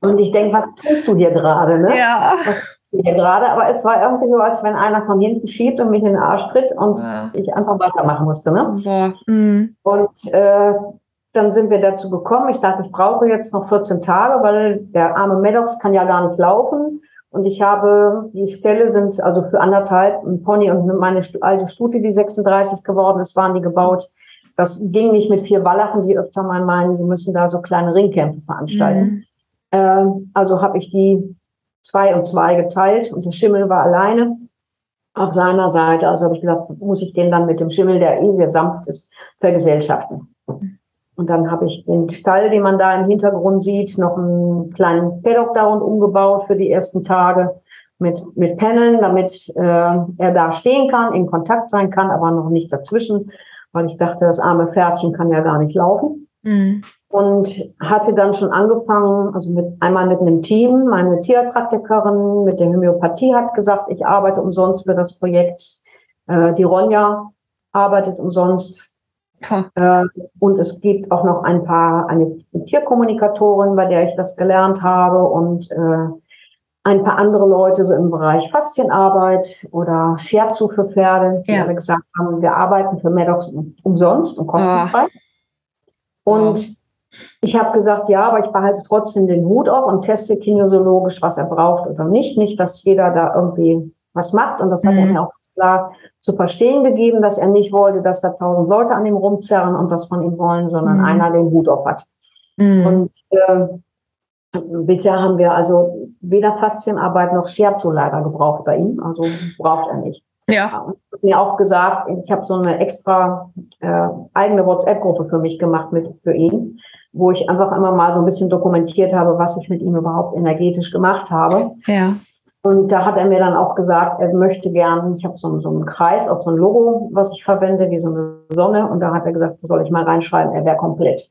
und ich denke, was tust du hier gerade? Ne? Ja. Was hier gerade? Aber es war irgendwie so, als wenn einer von hinten schiebt und mich in den Arsch tritt und ja. ich einfach weitermachen musste. Ne? Boah. Mhm. Und äh, dann sind wir dazu gekommen. Ich sagte, ich brauche jetzt noch 14 Tage, weil der arme Maddox kann ja gar nicht laufen. Und ich habe, die Stelle sind also für anderthalb, ein Pony und meine alte Stute, die 36 geworden ist, waren die gebaut. Das ging nicht mit vier Wallachen, die öfter mal meinen, sie müssen da so kleine Ringkämpfe veranstalten. Mhm. Äh, also habe ich die zwei und zwei geteilt und der Schimmel war alleine auf seiner Seite. Also habe ich gesagt, muss ich den dann mit dem Schimmel, der eh sehr sanft ist, vergesellschaften. Und dann habe ich den Stall, den man da im Hintergrund sieht, noch einen kleinen Paddock da und umgebaut für die ersten Tage mit, mit Paneln, damit äh, er da stehen kann, in Kontakt sein kann, aber noch nicht dazwischen, weil ich dachte, das arme Pferdchen kann ja gar nicht laufen. Mhm. Und hatte dann schon angefangen, also mit, einmal mit einem Team, meine Tierpraktikerin mit der Homöopathie hat gesagt, ich arbeite umsonst für das Projekt. Äh, die Ronja arbeitet umsonst äh, und es gibt auch noch ein paar, eine Tierkommunikatorin, bei der ich das gelernt habe und äh, ein paar andere Leute so im Bereich Faszienarbeit oder Scherzu für Pferde, die ja. alle gesagt haben, wir arbeiten für Maddox umsonst und kostenfrei. Oh. Und. Ich habe gesagt, ja, aber ich behalte trotzdem den Hut auf und teste kinesiologisch, was er braucht oder nicht. Nicht, dass jeder da irgendwie was macht. Und das mhm. hat er mhm. mir auch klar zu verstehen gegeben, dass er nicht wollte, dass da tausend Leute an ihm rumzerren und was von ihm wollen, sondern mhm. einer den Hut auf hat. Mhm. Und äh, bisher haben wir also weder Faszienarbeit noch Scherzo leider gebraucht bei ihm, also braucht er nicht. Ja. Und mir auch gesagt, ich habe so eine extra äh, eigene WhatsApp-Gruppe für mich gemacht mit für ihn, wo ich einfach immer mal so ein bisschen dokumentiert habe, was ich mit ihm überhaupt energetisch gemacht habe. Ja. Und da hat er mir dann auch gesagt, er möchte gern, ich habe so, so einen Kreis, auch so ein Logo, was ich verwende, wie so eine Sonne. Und da hat er gesagt, soll ich mal reinschreiben, er wäre komplett.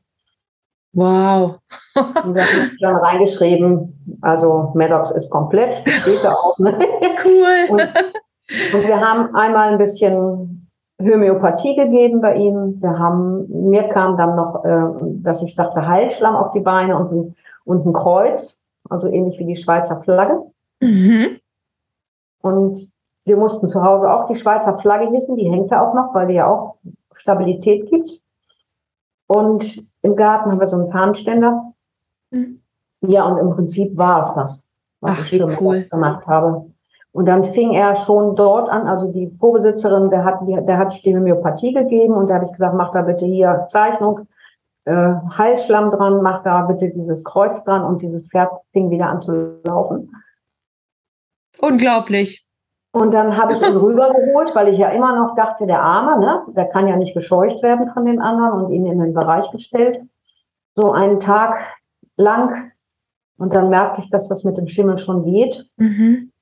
Wow. und da habe ich dann reingeschrieben, also Maddox ist komplett, steht da auch. Ne? *laughs* Cool. Und, und wir haben einmal ein bisschen Homöopathie gegeben bei ihm. Wir haben, mir kam dann noch, äh, dass ich sagte, Heilschlamm auf die Beine und ein, und ein Kreuz, also ähnlich wie die Schweizer Flagge. Mhm. Und wir mussten zu Hause auch die Schweizer Flagge hissen, die hängt da auch noch, weil die ja auch Stabilität gibt. Und im Garten haben wir so einen Fahnenständer. Mhm. Ja, und im Prinzip war es das, was Ach, ich für cool. gemacht habe. Und dann fing er schon dort an, also die Vorbesitzerin, der hat, der hatte ich die Homöopathie gegeben und da habe ich gesagt, mach da bitte hier Zeichnung, äh, Heilschlamm dran, mach da bitte dieses Kreuz dran und dieses Pferd fing wieder an zu laufen. Unglaublich. Und dann habe ich ihn rübergeholt, weil ich ja immer noch dachte, der Arme, ne, der kann ja nicht gescheucht werden von den anderen und ihn in den Bereich gestellt. So einen Tag lang. Und dann merkte ich, dass das mit dem Schimmel schon geht. Mhm.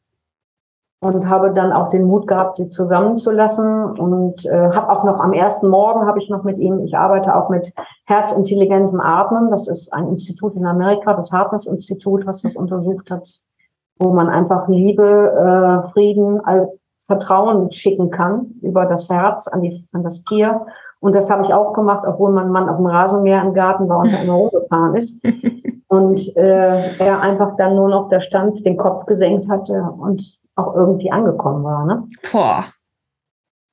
Und habe dann auch den Mut gehabt, sie zusammenzulassen. Und äh, habe auch noch am ersten Morgen habe ich noch mit ihm, ich arbeite auch mit herzintelligentem Atmen. Das ist ein Institut in Amerika, das Hartness-Institut, was das untersucht hat wo man einfach Liebe, äh, Frieden, Vertrauen schicken kann über das Herz an, die, an das Tier. Und das habe ich auch gemacht, obwohl mein Mann auf dem Rasenmäher im Garten war und da immer rumgefahren ist. *laughs* Und äh, er einfach dann nur noch da stand, den Kopf gesenkt hatte und auch irgendwie angekommen war. Ne? Boah.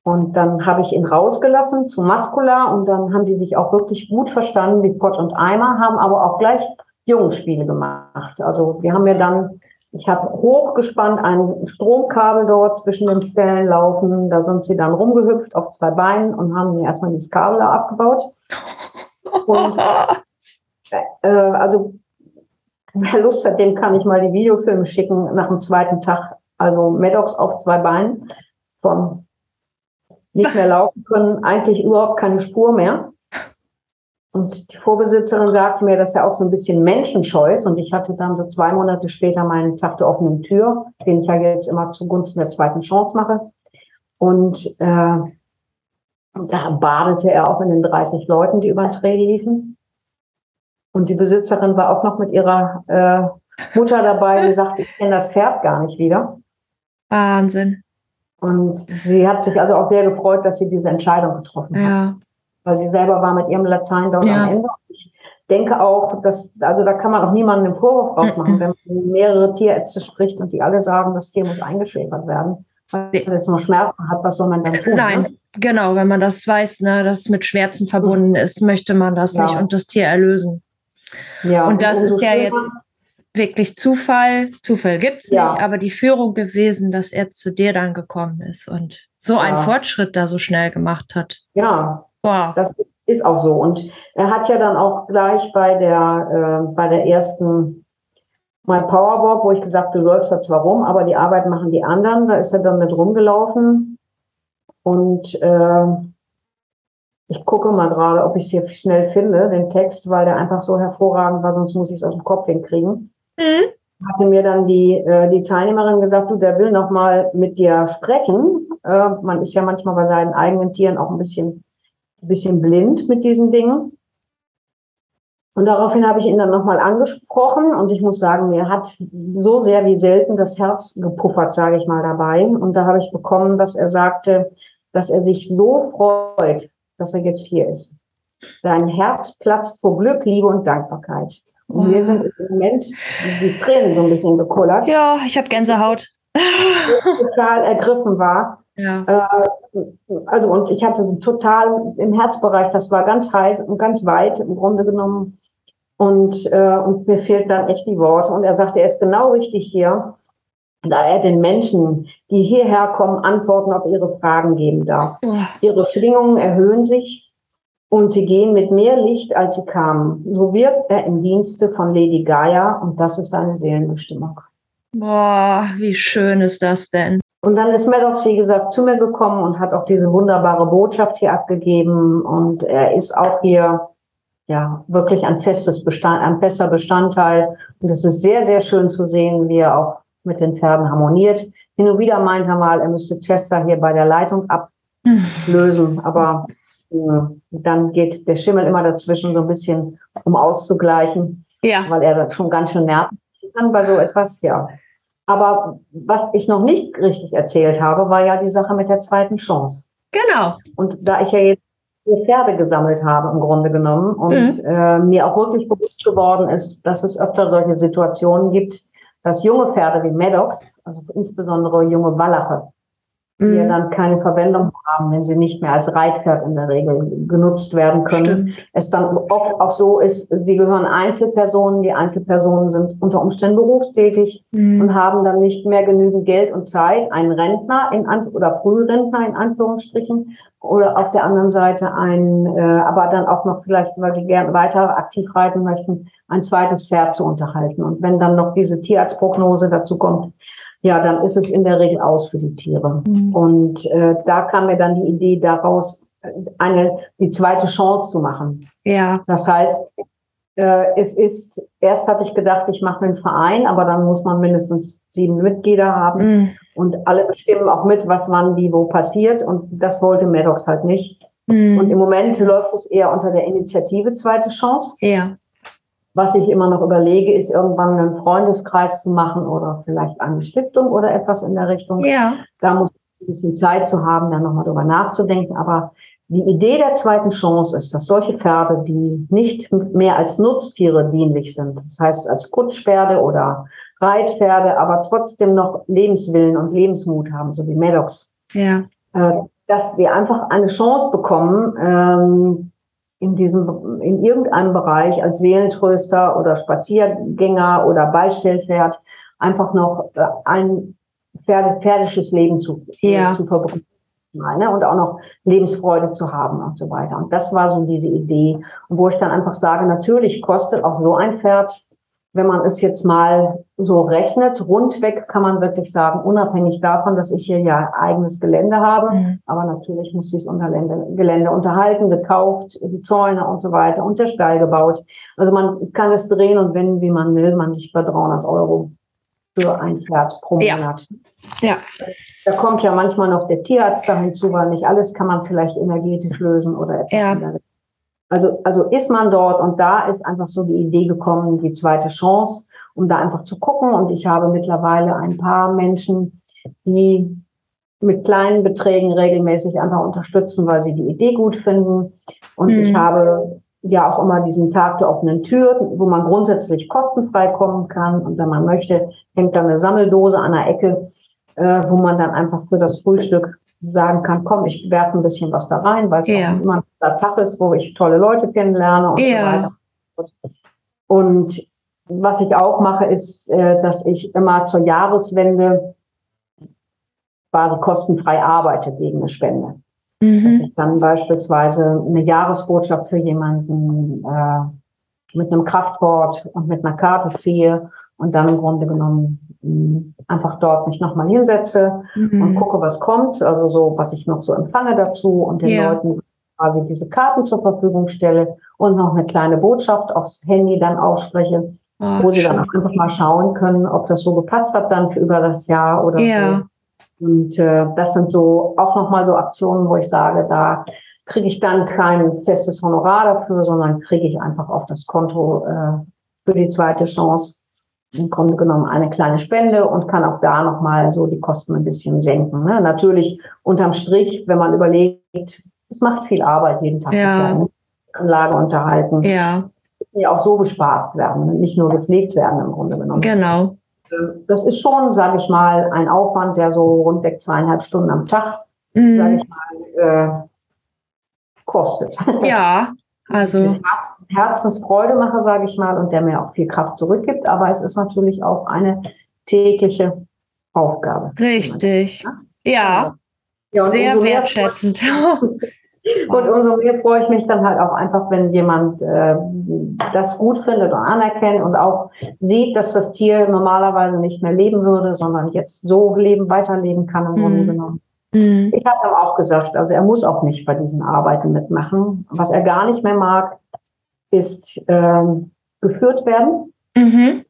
Und dann habe ich ihn rausgelassen zu Maskular und dann haben die sich auch wirklich gut verstanden, wie Pott und Eimer, haben aber auch gleich Jungenspiele gemacht. Also wir haben ja dann ich habe hochgespannt ein Stromkabel dort zwischen den Stellen laufen. Da sind sie dann rumgehüpft auf zwei Beinen und haben mir erstmal dieses Kabel abgebaut. Und *laughs* äh, also wer Lust hat, dem kann ich mal die Videofilme schicken nach dem zweiten Tag. Also Maddox auf zwei Beinen von nicht mehr laufen können, eigentlich überhaupt keine Spur mehr. Und die Vorbesitzerin sagte mir, dass er auch so ein bisschen menschenscheu ist. Und ich hatte dann so zwei Monate später meinen Tag der offenen Tür, den ich ja jetzt immer zugunsten der zweiten Chance mache. Und äh, da badete er auch in den 30 Leuten, die über den Trail liefen. Und die Besitzerin war auch noch mit ihrer äh, Mutter dabei, die sagte, ich kenne das Pferd gar nicht wieder. Wahnsinn. Und sie hat sich also auch sehr gefreut, dass sie diese Entscheidung getroffen ja. Weil sie selber war mit ihrem Latein dort ja. am Ende. Ich denke auch, dass, also da kann man auch niemandem den Vorwurf rausmachen, wenn man mehrere Tierärzte spricht und die alle sagen, das Tier muss eingeschläfert werden. Weil es nur Schmerzen hat, was soll man dann tun? Nein, ne? genau, wenn man das weiß, ne, dass mit Schmerzen verbunden ist, möchte man das ja. nicht und das Tier erlösen. Ja, und das und ist ja jetzt wirklich Zufall. Zufall gibt's ja. nicht, aber die Führung gewesen, dass er zu dir dann gekommen ist und so ja. einen Fortschritt da so schnell gemacht hat. Ja, wow. das ist auch so. Und er hat ja dann auch gleich bei der, äh, bei der ersten My Powerwalk, wo ich gesagt, du läufst da zwar rum, aber die Arbeit machen die anderen. Da ist er dann mit rumgelaufen. Und äh, ich gucke mal gerade, ob ich es hier schnell finde, den Text, weil der einfach so hervorragend war, sonst muss ich es aus dem Kopf hinkriegen. Mhm. Hatte mir dann die, äh, die Teilnehmerin gesagt, du, der will noch mal mit dir sprechen. Äh, man ist ja manchmal bei seinen eigenen Tieren auch ein bisschen, ein bisschen blind mit diesen Dingen. Und daraufhin habe ich ihn dann nochmal angesprochen und ich muss sagen, mir hat so sehr wie selten das Herz gepuffert, sage ich mal dabei. Und da habe ich bekommen, dass er sagte, dass er sich so freut, dass er jetzt hier ist. Sein Herz platzt vor Glück, Liebe und Dankbarkeit. Und wir sind im Moment die Tränen so ein bisschen gekullert. Ja, ich habe Gänsehaut. total ergriffen war. Ja. Äh, also und ich hatte so total im Herzbereich, das war ganz heiß und ganz weit im Grunde genommen. Und, äh, und mir fehlt dann echt die Worte. Und er sagte, er ist genau richtig hier, da er den Menschen, die hierher kommen, Antworten auf ihre Fragen geben darf. Oh. Ihre Schwingungen erhöhen sich und sie gehen mit mehr Licht, als sie kamen. So wirkt er im Dienste von Lady Gaia und das ist seine Seelenbestimmung. Boah, wie schön ist das denn? Und dann ist Maddox, wie gesagt, zu mir gekommen und hat auch diese wunderbare Botschaft hier abgegeben. Und er ist auch hier, ja, wirklich ein festes Bestand, ein fester Bestandteil. Und es ist sehr, sehr schön zu sehen, wie er auch mit den Pferden harmoniert. Hin und wieder meint er mal, er müsste Chester hier bei der Leitung ablösen, *laughs* aber äh, dann geht der Schimmel immer dazwischen so ein bisschen, um auszugleichen, ja. weil er schon ganz schön nervt kann bei so etwas, ja. Aber was ich noch nicht richtig erzählt habe, war ja die Sache mit der zweiten Chance. Genau. Und da ich ja jetzt Pferde gesammelt habe im Grunde genommen und mhm. äh, mir auch wirklich bewusst geworden ist, dass es öfter solche Situationen gibt, dass junge Pferde wie Maddox, also insbesondere junge Wallache, die ja mhm. dann keine Verwendung haben, wenn sie nicht mehr als Reitpferd in der Regel genutzt werden können. Stimmt. Es dann oft auch so ist, sie gehören Einzelpersonen, die Einzelpersonen sind unter Umständen berufstätig mhm. und haben dann nicht mehr genügend Geld und Zeit, einen Rentner in An oder Frührentner in Anführungsstrichen oder auf der anderen Seite ein, äh, aber dann auch noch vielleicht, weil sie gerne weiter aktiv reiten möchten, ein zweites Pferd zu unterhalten. Und wenn dann noch diese Tierarztprognose dazu kommt, ja, dann ist es in der Regel aus für die Tiere. Mhm. Und äh, da kam mir dann die Idee daraus, eine die zweite Chance zu machen. Ja. Das heißt, äh, es ist erst hatte ich gedacht, ich mache einen Verein, aber dann muss man mindestens sieben Mitglieder haben mhm. und alle bestimmen auch mit, was wann wie wo passiert und das wollte Maddox halt nicht. Mhm. Und im Moment läuft es eher unter der Initiative zweite Chance. Ja. Was ich immer noch überlege, ist irgendwann einen Freundeskreis zu machen oder vielleicht eine Stiftung oder etwas in der Richtung. Ja. Da muss ich ein bisschen Zeit zu haben, dann nochmal drüber nachzudenken. Aber die Idee der zweiten Chance ist, dass solche Pferde, die nicht mehr als Nutztiere dienlich sind, das heißt als Kutschpferde oder Reitpferde, aber trotzdem noch Lebenswillen und Lebensmut haben, so wie Maddox, ja. Äh, dass wir einfach eine Chance bekommen, ähm, in diesem, in irgendeinem Bereich als Seelentröster oder Spaziergänger oder Beistellpferd einfach noch äh, ein pferdisches Leben zu, äh, ja. zu verbringen. Ne? Und auch noch Lebensfreude zu haben und so weiter. Und das war so diese Idee. Wo ich dann einfach sage, natürlich kostet auch so ein Pferd wenn man es jetzt mal so rechnet, rundweg kann man wirklich sagen, unabhängig davon, dass ich hier ja eigenes Gelände habe, mhm. aber natürlich muss dieses Gelände unterhalten, gekauft, die Zäune und so weiter und der Stall gebaut. Also man kann es drehen und wenden, wie man will, man liegt bei 300 Euro für ein Pferd pro Monat. Ja. ja. Da kommt ja manchmal noch der Tierarzt da hinzu, weil nicht alles kann man vielleicht energetisch lösen oder etwas ja. Also, also ist man dort und da ist einfach so die Idee gekommen, die zweite Chance, um da einfach zu gucken. Und ich habe mittlerweile ein paar Menschen, die mit kleinen Beträgen regelmäßig einfach unterstützen, weil sie die Idee gut finden. Und mhm. ich habe ja auch immer diesen Tag der offenen Tür, wo man grundsätzlich kostenfrei kommen kann. Und wenn man möchte, hängt da eine Sammeldose an der Ecke, äh, wo man dann einfach für das Frühstück sagen kann, komm, ich werfe ein bisschen was da rein, weil es ja. auch immer ein Tag ist, wo ich tolle Leute kennenlerne und ja. so weiter. Und was ich auch mache, ist, äh, dass ich immer zur Jahreswende quasi kostenfrei arbeite gegen eine Spende. Mhm. Dass ich dann beispielsweise eine Jahresbotschaft für jemanden äh, mit einem Kraftwort und mit einer Karte ziehe und dann im Grunde genommen einfach dort mich nochmal hinsetze mhm. und gucke, was kommt, also so, was ich noch so empfange dazu und den ja. Leuten quasi diese Karten zur Verfügung stelle und noch eine kleine Botschaft aufs Handy dann ausspreche, oh, wo sie schön. dann auch einfach mal schauen können, ob das so gepasst hat dann für über das Jahr oder ja. so. Und äh, das sind so auch nochmal so Aktionen, wo ich sage, da kriege ich dann kein festes Honorar dafür, sondern kriege ich einfach auf das Konto äh, für die zweite Chance im Grunde genommen eine kleine Spende und kann auch da nochmal so die Kosten ein bisschen senken. Ne? Natürlich unterm Strich, wenn man überlegt, es macht viel Arbeit jeden Tag. Ja. Anlage unterhalten. Ja. Ja auch so bespaßt werden, nicht nur gepflegt werden im Grunde genommen. Genau. Ähm, das ist schon, sage ich mal, ein Aufwand, der so rundweg zweieinhalb Stunden am Tag, mhm. sage ich mal, äh, kostet. Ja, *laughs* also Herzensfreude mache, sage ich mal, und der mir auch viel Kraft zurückgibt. Aber es ist natürlich auch eine tägliche Aufgabe. Richtig. Ja, ja sehr wertschätzend. *laughs* und umso mehr freue ich mich dann halt auch einfach, wenn jemand äh, das gut findet und anerkennt und auch sieht, dass das Tier normalerweise nicht mehr leben würde, sondern jetzt so leben, weiterleben kann im Grunde mhm. genommen. Mhm. Ich habe ihm auch gesagt, also er muss auch nicht bei diesen Arbeiten mitmachen. Was er gar nicht mehr mag, ist ähm, geführt werden. Mhm.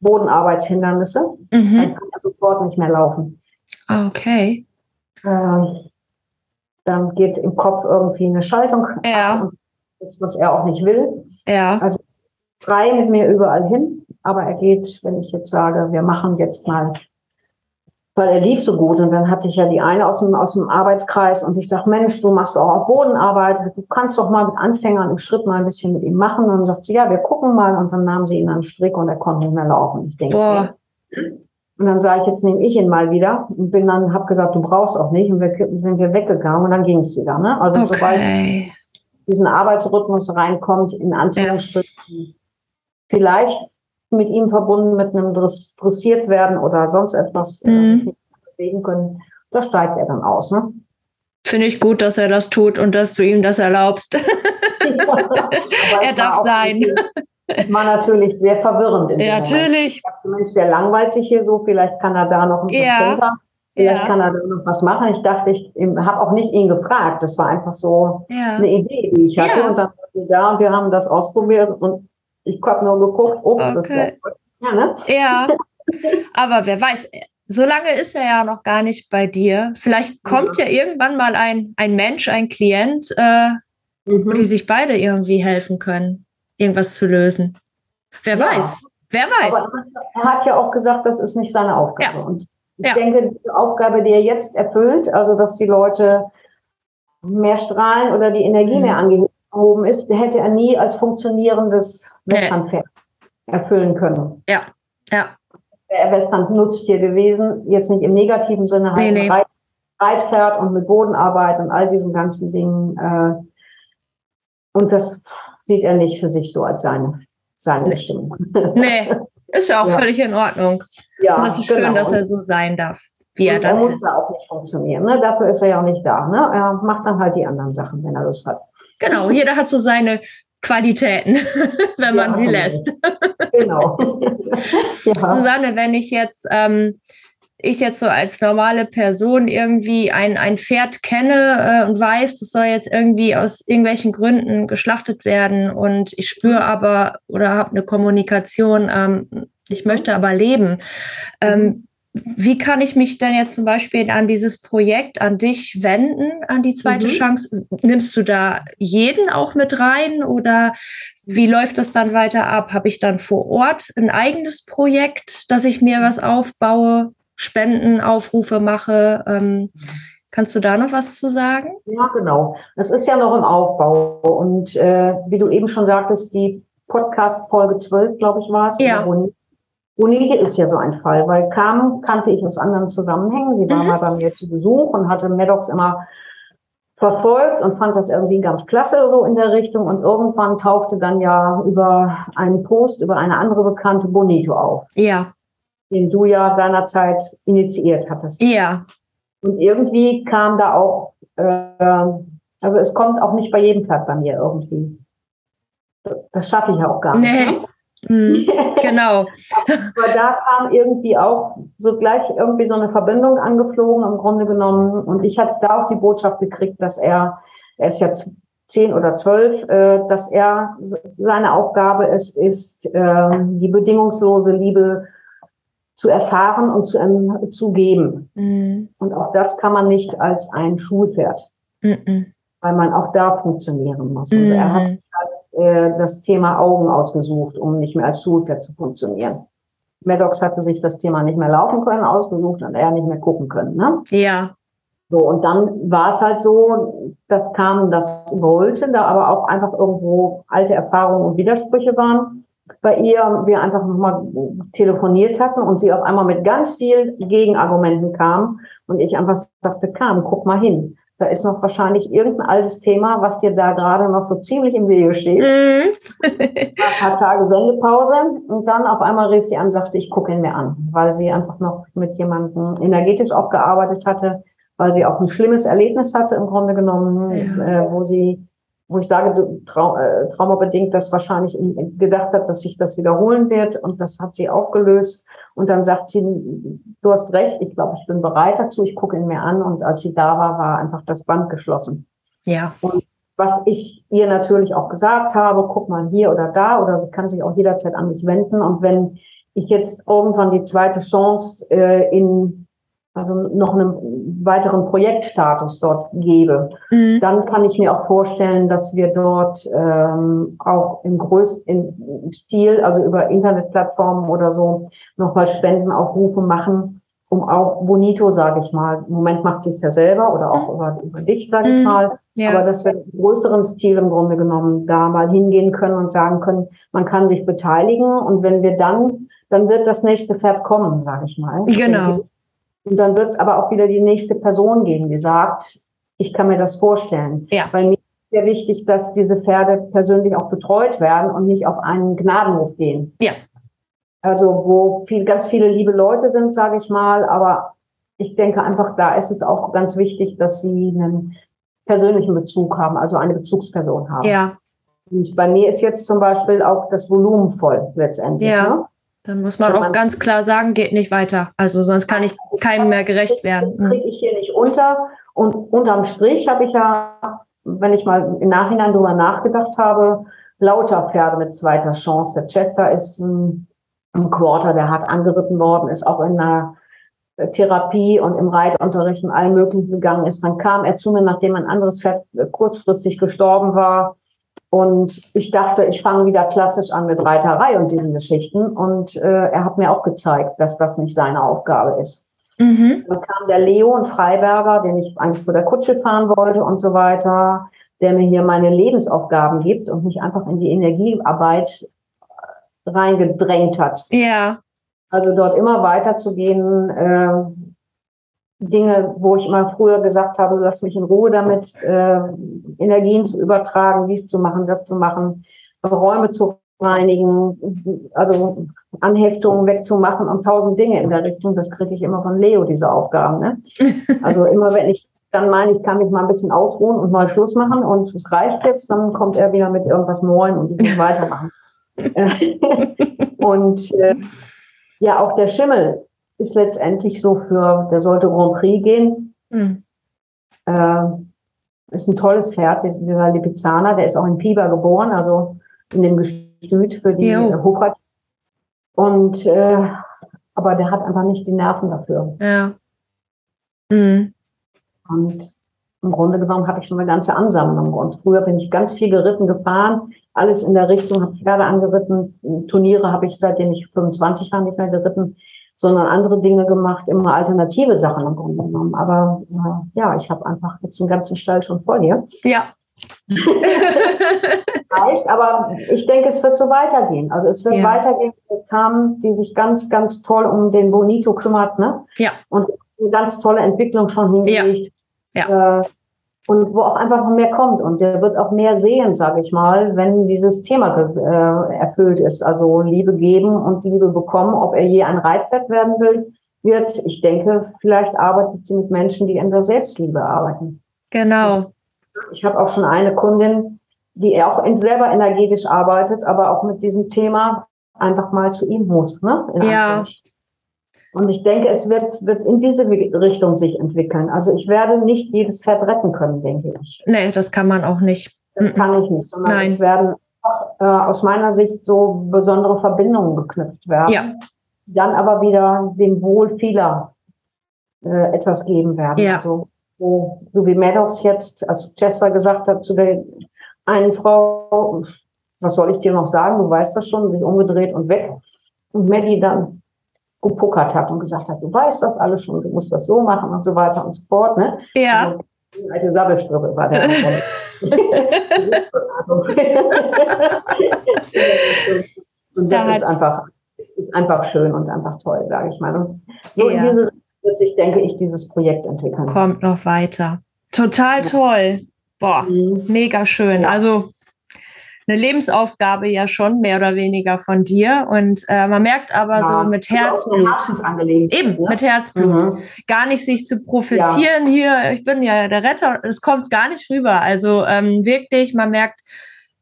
Bodenarbeitshindernisse. Mhm. Dann kann er sofort nicht mehr laufen. Okay. Ähm, dann geht im Kopf irgendwie eine Schaltung. Ja. Das, was er auch nicht will. Ja. Also frei mit mir überall hin. Aber er geht, wenn ich jetzt sage, wir machen jetzt mal weil er lief so gut. Und dann hatte ich ja die eine aus dem, aus dem Arbeitskreis und ich sag, Mensch, du machst auch auf Bodenarbeit, du kannst doch mal mit Anfängern im Schritt mal ein bisschen mit ihm machen. Und dann sagt sie, ja, wir gucken mal. Und dann nahm sie ihn an den Strick und er konnte nicht mehr laufen. Ich denke, Boah. Und dann sage ich, jetzt nehme ich ihn mal wieder und bin dann, habe gesagt, du brauchst auch nicht. Und wir sind wir weggegangen und dann ging es wieder. Ne? Also okay. sobald diesen Arbeitsrhythmus reinkommt, in Anführungsstrichen, ja. vielleicht mit ihm verbunden mit einem dressiert werden oder sonst etwas äh, mhm. bewegen können, da steigt er dann aus. Ne? Finde ich gut, dass er das tut und dass du ihm das erlaubst. *laughs* er darf sein. Es war natürlich sehr verwirrend. ja, natürlich. Dachte, Mensch, der langweilt sich hier so, vielleicht kann er da noch ein bisschen ja. runter. Vielleicht ja. kann er da noch was machen. Ich dachte, ich habe auch nicht ihn gefragt. Das war einfach so ja. eine Idee, die ich hatte. Und dann war sie da und wir haben das ausprobiert und ich habe nur geguckt, ups, okay. das wäre ja, ne? ja, *laughs* aber wer weiß, so lange ist er ja noch gar nicht bei dir. Vielleicht kommt ja, ja irgendwann mal ein, ein Mensch, ein Klient, äh, mhm. wo die sich beide irgendwie helfen können, irgendwas zu lösen. Wer ja. weiß, wer weiß. Aber er hat ja auch gesagt, das ist nicht seine Aufgabe. Ja. Und ich denke, die Aufgabe, die er jetzt erfüllt, also dass die Leute mehr strahlen oder die Energie mhm. mehr angehoben gehoben ist, hätte er nie als funktionierendes Westernpferd erfüllen können. Ja, ja. Wäre Western Nutztier gewesen, jetzt nicht im negativen Sinne, halt nee, nee. Reit, Reitpferd und mit Bodenarbeit und all diesen ganzen Dingen. Äh, und das sieht er nicht für sich so als seine, seine Bestimmung. Nee, Ist ja auch *laughs* ja. völlig in Ordnung. Ja, Und es ist genau. schön, dass er so sein darf, wie er dann er muss da auch nicht funktionieren. Ne? Dafür ist er ja auch nicht da. Ne? Er macht dann halt die anderen Sachen, wenn er Lust hat. Genau, jeder hat so seine Qualitäten, *laughs* wenn man ja, sie lässt. Genau. *laughs* *laughs* ja. Susanne, wenn ich jetzt ähm, ich jetzt so als normale Person irgendwie ein, ein Pferd kenne äh, und weiß, das soll jetzt irgendwie aus irgendwelchen Gründen geschlachtet werden und ich spüre aber oder habe eine Kommunikation, ähm, ich möchte aber leben. Ähm, wie kann ich mich denn jetzt zum Beispiel an dieses Projekt, an dich wenden, an die zweite mhm. Chance? Nimmst du da jeden auch mit rein oder wie läuft das dann weiter ab? Habe ich dann vor Ort ein eigenes Projekt, dass ich mir was aufbaue, Spendenaufrufe mache? Ähm, kannst du da noch was zu sagen? Ja, genau. Das ist ja noch im Aufbau. Und äh, wie du eben schon sagtest, die Podcast-Folge 12, glaube ich, war es. Ja. Unike ist ja so ein Fall, weil Kam kannte ich aus anderen Zusammenhängen. Sie war mhm. mal bei mir zu Besuch und hatte Maddox immer verfolgt und fand das irgendwie ganz klasse so in der Richtung. Und irgendwann tauchte dann ja über einen Post über eine andere Bekannte Bonito auf. Ja. Den du ja seinerzeit initiiert hattest. Ja. Und irgendwie kam da auch, äh, also es kommt auch nicht bei jedem Pferd bei mir irgendwie. Das schaffe ich auch gar nicht. Nee. Mhm, *laughs* genau. Aber da kam irgendwie auch so gleich irgendwie so eine Verbindung angeflogen, im Grunde genommen. Und ich hatte da auch die Botschaft gekriegt, dass er, er ist jetzt zehn oder zwölf, äh, dass er seine Aufgabe ist, ist äh, die bedingungslose Liebe zu erfahren und zu, ähm, zu geben. Mhm. Und auch das kann man nicht als ein Schulpferd, mhm. weil man auch da funktionieren muss. Mhm. Und er hat halt äh, das Thema Augen ausgesucht, um nicht mehr als Schulpferd zu funktionieren. Maddox hatte sich das Thema nicht mehr laufen können ausgesucht und er nicht mehr gucken können. Ne? Ja. So, und dann war es halt so, dass kam das wollte, da aber auch einfach irgendwo alte Erfahrungen und Widersprüche waren. Bei ihr wir einfach nochmal telefoniert hatten und sie auf einmal mit ganz vielen Gegenargumenten kam und ich einfach sagte, kam, guck mal hin. Da ist noch wahrscheinlich irgendein altes Thema, was dir da gerade noch so ziemlich im Wege steht. Mhm. ein paar Tage Sendepause und dann auf einmal rief sie an und sagte, ich gucke ihn mir an, weil sie einfach noch mit jemandem energetisch auch gearbeitet hatte, weil sie auch ein schlimmes Erlebnis hatte im Grunde genommen, ja. äh, wo sie wo ich sage, trau äh, traumabedingt, das wahrscheinlich gedacht hat, dass sich das wiederholen wird. Und das hat sie aufgelöst. Und dann sagt sie, du hast recht, ich glaube, ich bin bereit dazu, ich gucke ihn mir an. Und als sie da war, war einfach das Band geschlossen. Ja. Und was ich ihr natürlich auch gesagt habe, guck mal hier oder da, oder sie kann sich auch jederzeit an mich wenden. Und wenn ich jetzt irgendwann die zweite Chance äh, in also noch einen weiteren Projektstatus dort gebe, mhm. dann kann ich mir auch vorstellen, dass wir dort ähm, auch im größten Stil, also über Internetplattformen oder so, nochmal Spendenaufrufe machen, um auch Bonito, sage ich mal, im Moment macht sie es ja selber oder auch mhm. über, über dich, sage ich mhm. mal, ja. aber dass wir im größeren Stil im Grunde genommen da mal hingehen können und sagen können, man kann sich beteiligen und wenn wir dann, dann wird das nächste Pferd kommen, sage ich mal. Genau und dann wird es aber auch wieder die nächste Person geben, die sagt, ich kann mir das vorstellen. Ja. Weil mir ist sehr wichtig, dass diese Pferde persönlich auch betreut werden und nicht auf einen Gnadenhof gehen. Ja. Also wo viel, ganz viele liebe Leute sind, sage ich mal, aber ich denke einfach, da ist es auch ganz wichtig, dass sie einen persönlichen Bezug haben, also eine Bezugsperson haben. Ja. Und bei mir ist jetzt zum Beispiel auch das Volumen voll letztendlich. Ja. Ne? Dann muss man auch ganz klar sagen, geht nicht weiter. Also sonst kann ich keinem mehr gerecht werden. Das kriege ich hier nicht unter. Und unterm Strich habe ich ja, wenn ich mal im Nachhinein drüber nachgedacht habe, lauter Pferde mit zweiter Chance. Der Chester ist ein, ein Quarter, der hart angeritten worden, ist auch in einer Therapie und im Reitunterricht und allen möglichen gegangen ist. Dann kam er zu mir, nachdem ein anderes Pferd kurzfristig gestorben war und ich dachte, ich fange wieder klassisch an mit Reiterei und diesen Geschichten. Und äh, er hat mir auch gezeigt, dass das nicht seine Aufgabe ist. Mhm. Dann kam der Leo, ein Freiberger, den ich eigentlich vor der Kutsche fahren wollte und so weiter, der mir hier meine Lebensaufgaben gibt und mich einfach in die Energiearbeit reingedrängt hat. Ja. Also dort immer weiterzugehen, äh, Dinge, wo ich immer früher gesagt habe, lass mich in Ruhe damit, äh, Energien zu übertragen, dies zu machen, das zu machen, Räume zu reinigen, also Anheftungen wegzumachen und tausend Dinge in der Richtung. Das kriege ich immer von Leo, diese Aufgaben. Ne? *laughs* Also immer wenn ich dann meine, ich kann mich mal ein bisschen ausruhen und mal Schluss machen und es reicht jetzt, dann kommt er wieder mit irgendwas Neuem und ich muss weitermachen. *laughs* *laughs* und äh, ja, auch der Schimmel ist letztendlich so für, der sollte Grand Prix gehen. Mhm. Äh, ist ein tolles Pferd, dieser Lipizzaner, der ist auch in Pieper geboren, also in dem Gestüt für die Hochheit. Und äh, aber der hat einfach nicht die Nerven dafür. Ja. Mhm. Und im Grunde genommen habe ich so eine ganze Ansammlung. Und früher bin ich ganz viel geritten, gefahren, alles in der Richtung, habe Pferde angeritten. Turniere habe ich seitdem ich 25 Jahre nicht mehr geritten, sondern andere Dinge gemacht, immer alternative Sachen im Grunde genommen. Aber äh, ja, ich habe einfach jetzt den ganzen Stall schon vor dir. Ja. *laughs* Reicht, aber ich denke, es wird so weitergehen. Also es wird ja. weitergehen mit Carmen, die sich ganz, ganz toll um den Bonito kümmert, ne? Ja. Und eine ganz tolle Entwicklung schon hingelegt. Ja. ja. Äh, und wo auch einfach noch mehr kommt. Und der wird auch mehr sehen, sage ich mal, wenn dieses Thema äh, erfüllt ist. Also Liebe geben und Liebe bekommen, ob er je ein Reitpferd werden will, wird. Ich denke, vielleicht arbeitet sie mit Menschen, die in der Selbstliebe arbeiten. Genau. Ich habe auch schon eine Kundin, die auch selber energetisch arbeitet, aber auch mit diesem Thema einfach mal zu ihm muss. Ne? ja. Und ich denke, es wird, wird in diese Richtung sich entwickeln. Also ich werde nicht jedes Pferd retten können, denke ich. Nee, das kann man auch nicht. Das kann ich nicht, sondern Nein. es werden äh, aus meiner Sicht so besondere Verbindungen geknüpft werden. Ja. Dann aber wieder dem Wohl vieler äh, etwas geben werden. Ja. Also, so, so wie Maddox jetzt, als Chester gesagt hat zu der einen Frau, was soll ich dir noch sagen, du weißt das schon, sich umgedreht und weg. Und Maddie dann, gepokert hat und gesagt hat, du weißt das alles schon, du musst das so machen und so weiter und so fort. Ne? Ja. Also, alte Sabbelstrippe war der. *laughs* *laughs* und das da ist einfach, ist einfach schön und einfach toll, sage ich mal. Und so ja. in diese wird sich, denke ich, dieses Projekt entwickeln. Kommt noch weiter. Total toll. Boah, mhm. mega schön. Also eine Lebensaufgabe ja schon mehr oder weniger von dir. Und äh, man merkt aber ja, so mit Herzblut. Eben, ne? mit Herzblut. Mhm. Gar nicht sich zu profitieren ja. hier, ich bin ja der Retter, es kommt gar nicht rüber. Also ähm, wirklich, man merkt,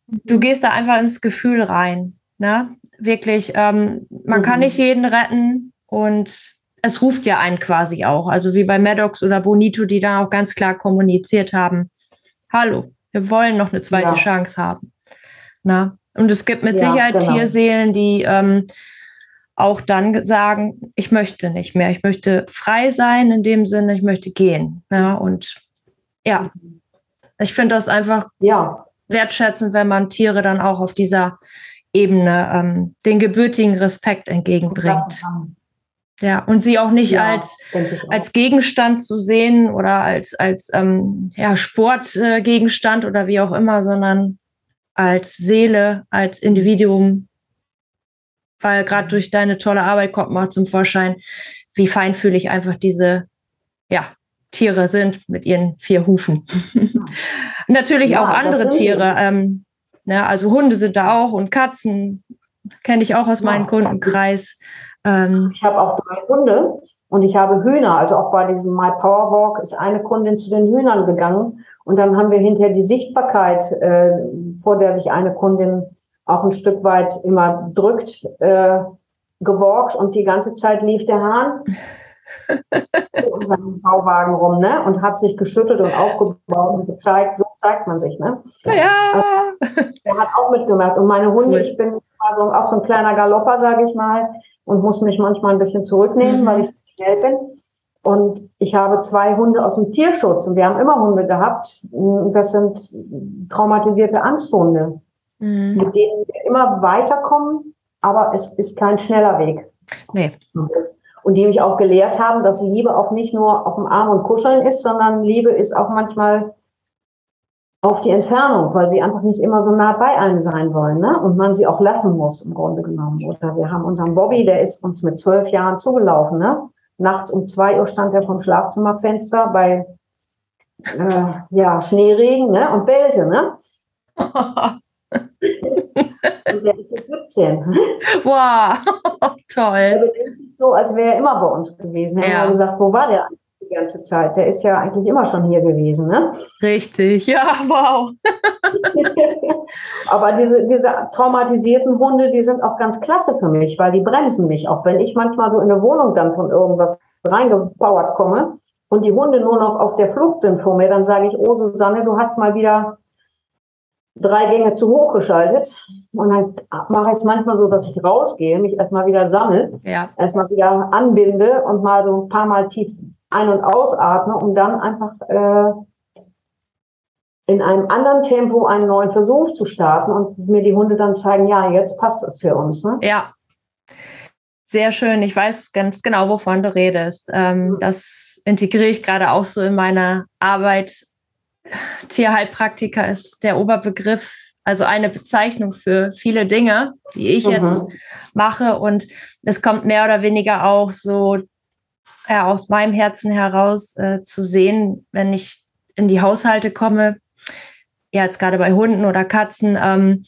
du gehst da einfach ins Gefühl rein. Ne? Wirklich, ähm, man mhm. kann nicht jeden retten und es ruft ja einen quasi auch. Also wie bei Maddox oder Bonito, die da auch ganz klar kommuniziert haben. Hallo, wir wollen noch eine zweite ja. Chance haben. Na? Und es gibt mit ja, Sicherheit genau. Tierseelen, die ähm, auch dann sagen, ich möchte nicht mehr, ich möchte frei sein in dem Sinne, ich möchte gehen. Ja? Und ja, ich finde das einfach ja. wertschätzend, wenn man Tiere dann auch auf dieser Ebene ähm, den gebürtigen Respekt entgegenbringt. Ja, und sie auch nicht ja, als, als Gegenstand zu sehen oder als, als ähm, ja, Sportgegenstand äh, oder wie auch immer, sondern als Seele, als Individuum, weil gerade durch deine tolle Arbeit kommt mal zum Vorschein, wie feinfühlig einfach diese ja, Tiere sind mit ihren vier Hufen. *laughs* Natürlich ja, auch andere Tiere. Ähm, ne, also Hunde sind da auch und Katzen kenne ich auch aus ja. meinem Kundenkreis. Ähm, ich habe auch drei Hunde und ich habe Hühner. Also auch bei diesem My Power Walk ist eine Kundin zu den Hühnern gegangen und dann haben wir hinterher die Sichtbarkeit, äh, vor der sich eine Kundin auch ein Stück weit immer drückt, äh, gewalkt und die ganze Zeit lief der Hahn *laughs* in unserem Bauwagen rum, ne? Und hat sich geschüttelt und aufgebaut und gezeigt, so zeigt man sich, ne? Ja. Also, der hat auch mitgemacht. Und meine Hunde, cool. ich bin also auch so ein kleiner Galopper, sage ich mal, und muss mich manchmal ein bisschen zurücknehmen, mhm. weil ich so schnell bin. Und ich habe zwei Hunde aus dem Tierschutz und wir haben immer Hunde gehabt. Das sind traumatisierte Angsthunde, mhm. mit denen wir immer weiterkommen, aber es ist kein schneller Weg. Nee. Und die mich auch gelehrt haben, dass Liebe auch nicht nur auf dem Arm und Kuscheln ist, sondern Liebe ist auch manchmal auf die Entfernung, weil sie einfach nicht immer so nah bei einem sein wollen, ne? Und man sie auch lassen muss, im Grunde genommen. Oder wir haben unseren Bobby, der ist uns mit zwölf Jahren zugelaufen, ne? Nachts um zwei Uhr stand er vom Schlafzimmerfenster bei äh, ja, Schneeregen ne? und bellte. Ne? *laughs* Und der ist jetzt 17. Wow, *laughs* toll. Der benimmt sich so, als wäre er immer bei uns gewesen. Wir Ja. haben gesagt, wo war der eigentlich die ganze Zeit? Der ist ja eigentlich immer schon hier gewesen, ne? Richtig, ja, *laughs* wow. Aber diese, diese traumatisierten Hunde, die sind auch ganz klasse für mich, weil die bremsen mich. Auch wenn ich manchmal so in eine Wohnung dann von irgendwas reingebauert komme und die Hunde nur noch auf der Flucht sind vor mir, dann sage ich, oh Susanne, du hast mal wieder drei Gänge zu hoch geschaltet. Und dann mache ich es manchmal so, dass ich rausgehe, mich erstmal wieder sammle, Ja, erstmal wieder anbinde und mal so ein paar Mal tief ein- und ausatme, um dann einfach äh, in einem anderen Tempo einen neuen Versuch zu starten und mir die Hunde dann zeigen, ja, jetzt passt es für uns. Ne? ja. Sehr schön. Ich weiß ganz genau, wovon du redest. Ähm, das integriere ich gerade auch so in meiner Arbeit. Tierheilpraktiker ist der Oberbegriff, also eine Bezeichnung für viele Dinge, die ich Mhm. jetzt mache. Und es kommt mehr oder weniger auch so ja, aus meinem Herzen heraus äh, zu sehen, wenn ich in die Haushalte komme, ja, jetzt gerade bei Hunden oder Katzen, ähm,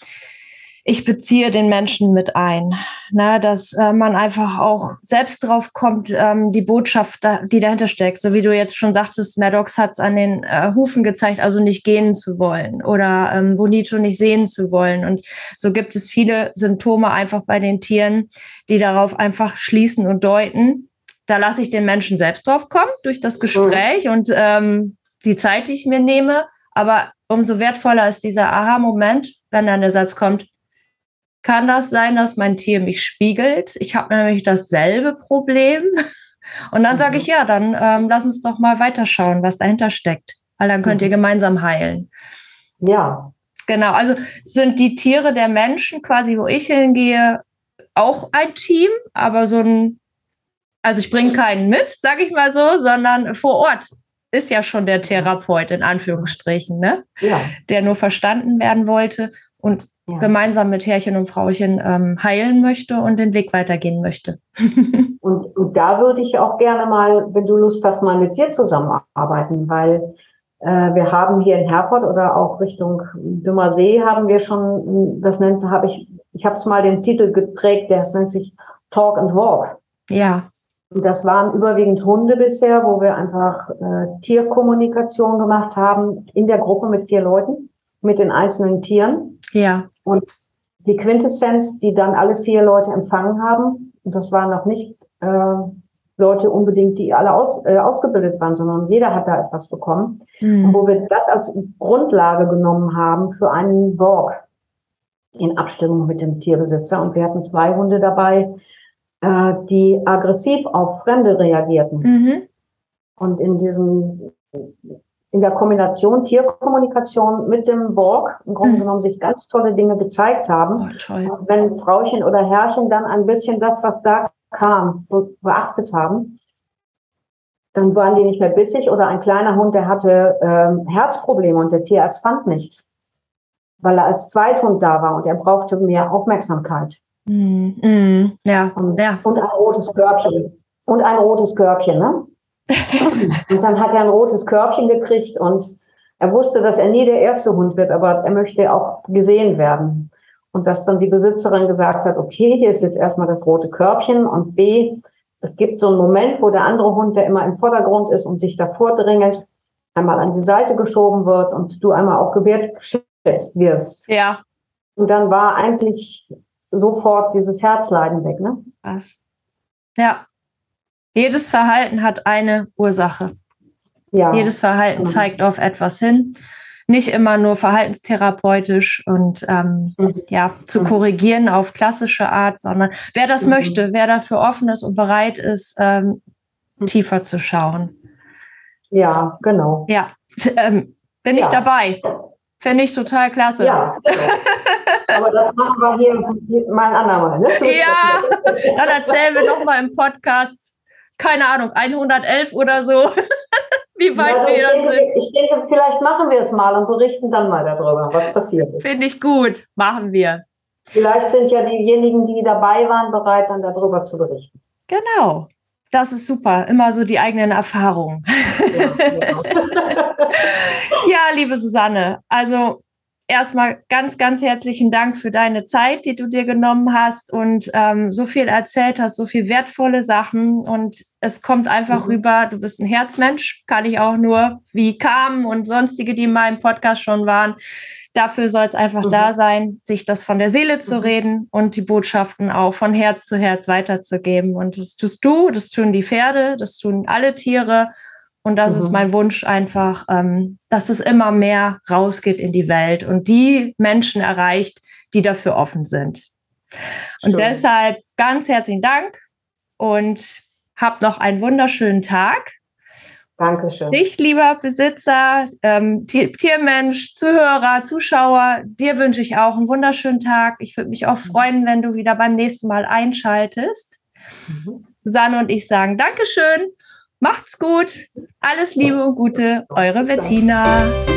ich beziehe den Menschen mit ein, ne, dass äh, man einfach auch selbst drauf kommt, ähm, die Botschaft, da, die dahinter steckt. So wie du jetzt schon sagtest, Maddox hat es an den äh, Hufen gezeigt, also nicht gehen zu wollen oder ähm, Bonito nicht sehen zu wollen. Und so gibt es viele Symptome einfach bei den Tieren, die darauf einfach schließen und deuten. Da lasse ich den Menschen selbst drauf kommen durch das Gespräch und ähm, die Zeit, die ich mir nehme. Aber umso wertvoller ist dieser Aha-Moment, wenn dann der Satz kommt, kann das sein, dass mein Tier mich spiegelt? Ich habe nämlich dasselbe Problem. *laughs* Und dann sage ich, ja, dann ähm, lass uns doch mal weiterschauen, was dahinter steckt. Weil dann könnt ihr gemeinsam heilen. Ja, Genau, also sind die Tiere der Menschen quasi, wo ich hingehe, auch ein Team, aber so ein, also ich bringe keinen mit, sage ich mal so, sondern vor Ort ist ja schon der Therapeut in Anführungsstrichen, ne? ja. der nur verstanden werden wollte und ja. gemeinsam mit Herrchen und Frauchen ähm, heilen möchte und den Weg weitergehen möchte. *laughs* Und, und da würde ich auch gerne mal, wenn du Lust hast, mal mit dir zusammenarbeiten, weil äh, wir haben hier in Herford oder auch Richtung Dümmer See haben wir schon, das nennt, habe ich, ich habe es mal den Titel geprägt, der nennt sich Talk and Walk. Ja, das waren überwiegend Hunde bisher, wo wir einfach äh, Tierkommunikation gemacht haben in der Gruppe mit vier Leuten, mit den einzelnen Tieren. ja, Und die Quintessenz, die dann alle vier Leute empfangen haben, und das waren noch nicht äh, Leute unbedingt, die alle aus, äh, ausgebildet waren, sondern jeder hat da etwas bekommen. Und hm. wo wir das als Grundlage genommen haben für einen Walk in Abstimmung mit dem Tierbesitzer. Und wir hatten zwei Hunde dabei, äh, die aggressiv auf Fremde reagierten. Mhm. Und in diesem, in der Kombination Tierkommunikation mit dem Walk im Grunde Mhm. genommen sich ganz tolle Dinge gezeigt haben. Oh, wenn Frauchen oder Herrchen dann ein bisschen das, was da kam, be beachtet haben, dann waren die nicht mehr bissig oder ein kleiner Hund, der hatte ähm, Herzprobleme und der Tierarzt fand nichts, weil er als Zweithund da war und er brauchte mehr Aufmerksamkeit Mhm. Mhm. Ja, und, ja, und ein rotes Körbchen und ein rotes Körbchen, ne? *laughs* und dann hat er ein rotes Körbchen gekriegt und er wusste, dass er nie der erste Hund wird, aber er möchte auch gesehen werden. Und dass dann die Besitzerin gesagt hat, okay, hier ist jetzt erstmal das rote Körbchen und B, es gibt so einen Moment, wo der andere Hund, der immer im Vordergrund ist und sich davor drängelt, einmal an die Seite geschoben wird und du einmal auch gewertschätzt wirst. ja. Und dann war eigentlich sofort dieses Herzleiden weg, ne? Was? Ja. Jedes Verhalten hat eine Ursache. Ja. Jedes Verhalten Mhm. zeigt auf etwas hin. Nicht immer nur verhaltenstherapeutisch und ähm, Mhm. ja, zu Mhm. korrigieren auf klassische Art, sondern wer das Mhm. möchte, wer dafür offen ist und bereit ist, ähm, Mhm. tiefer zu schauen. Ja, genau. Ja, *laughs* ähm, bin ich Ja. dabei. Finde ich total klasse. Ja. *laughs* Aber das machen wir hier mal ein andermal, ne? *laughs* Ja, dann erzählen wir noch mal im Podcast, keine Ahnung, 111 oder so, *laughs* wie weit Ja, wir dann denke, sind. ich denke, vielleicht machen wir es mal und berichten dann mal darüber, was passiert ist. Finde ich gut. Machen wir. Vielleicht sind ja diejenigen, die dabei waren, bereit, dann darüber zu berichten. Genau. Das ist super. Immer so die eigenen Erfahrungen. Ja, genau. *laughs* ja, liebe Susanne, also erstmal ganz, ganz herzlichen Dank für deine Zeit, die du dir genommen hast und ähm, so viel erzählt hast, so viel wertvolle Sachen. Und es kommt einfach mhm. rüber, du bist ein Herzmensch, kann ich auch nur, wie Carmen und sonstige, die in meinem Podcast schon waren. Dafür soll es einfach mhm. da sein, sich das von der Seele zu mhm. reden und die Botschaften auch von Herz zu Herz weiterzugeben. Und das tust du, das tun die Pferde, das tun alle Tiere. Und das mhm. ist mein Wunsch einfach, ähm, dass es immer mehr rausgeht in die Welt und die Menschen erreicht, die dafür offen sind. Und Schön. deshalb ganz herzlichen Dank und habt noch einen wunderschönen Tag. Dankeschön. Dich, lieber Besitzer, ähm, Tier Tiermensch, Zuhörer, Zuschauer, dir wünsche ich auch einen wunderschönen Tag. Ich würde mich auch mhm. freuen, wenn du wieder beim nächsten Mal einschaltest. Mhm. Susanne und ich sagen Dankeschön Macht's gut. Alles Liebe und Gute. Eure Bettina.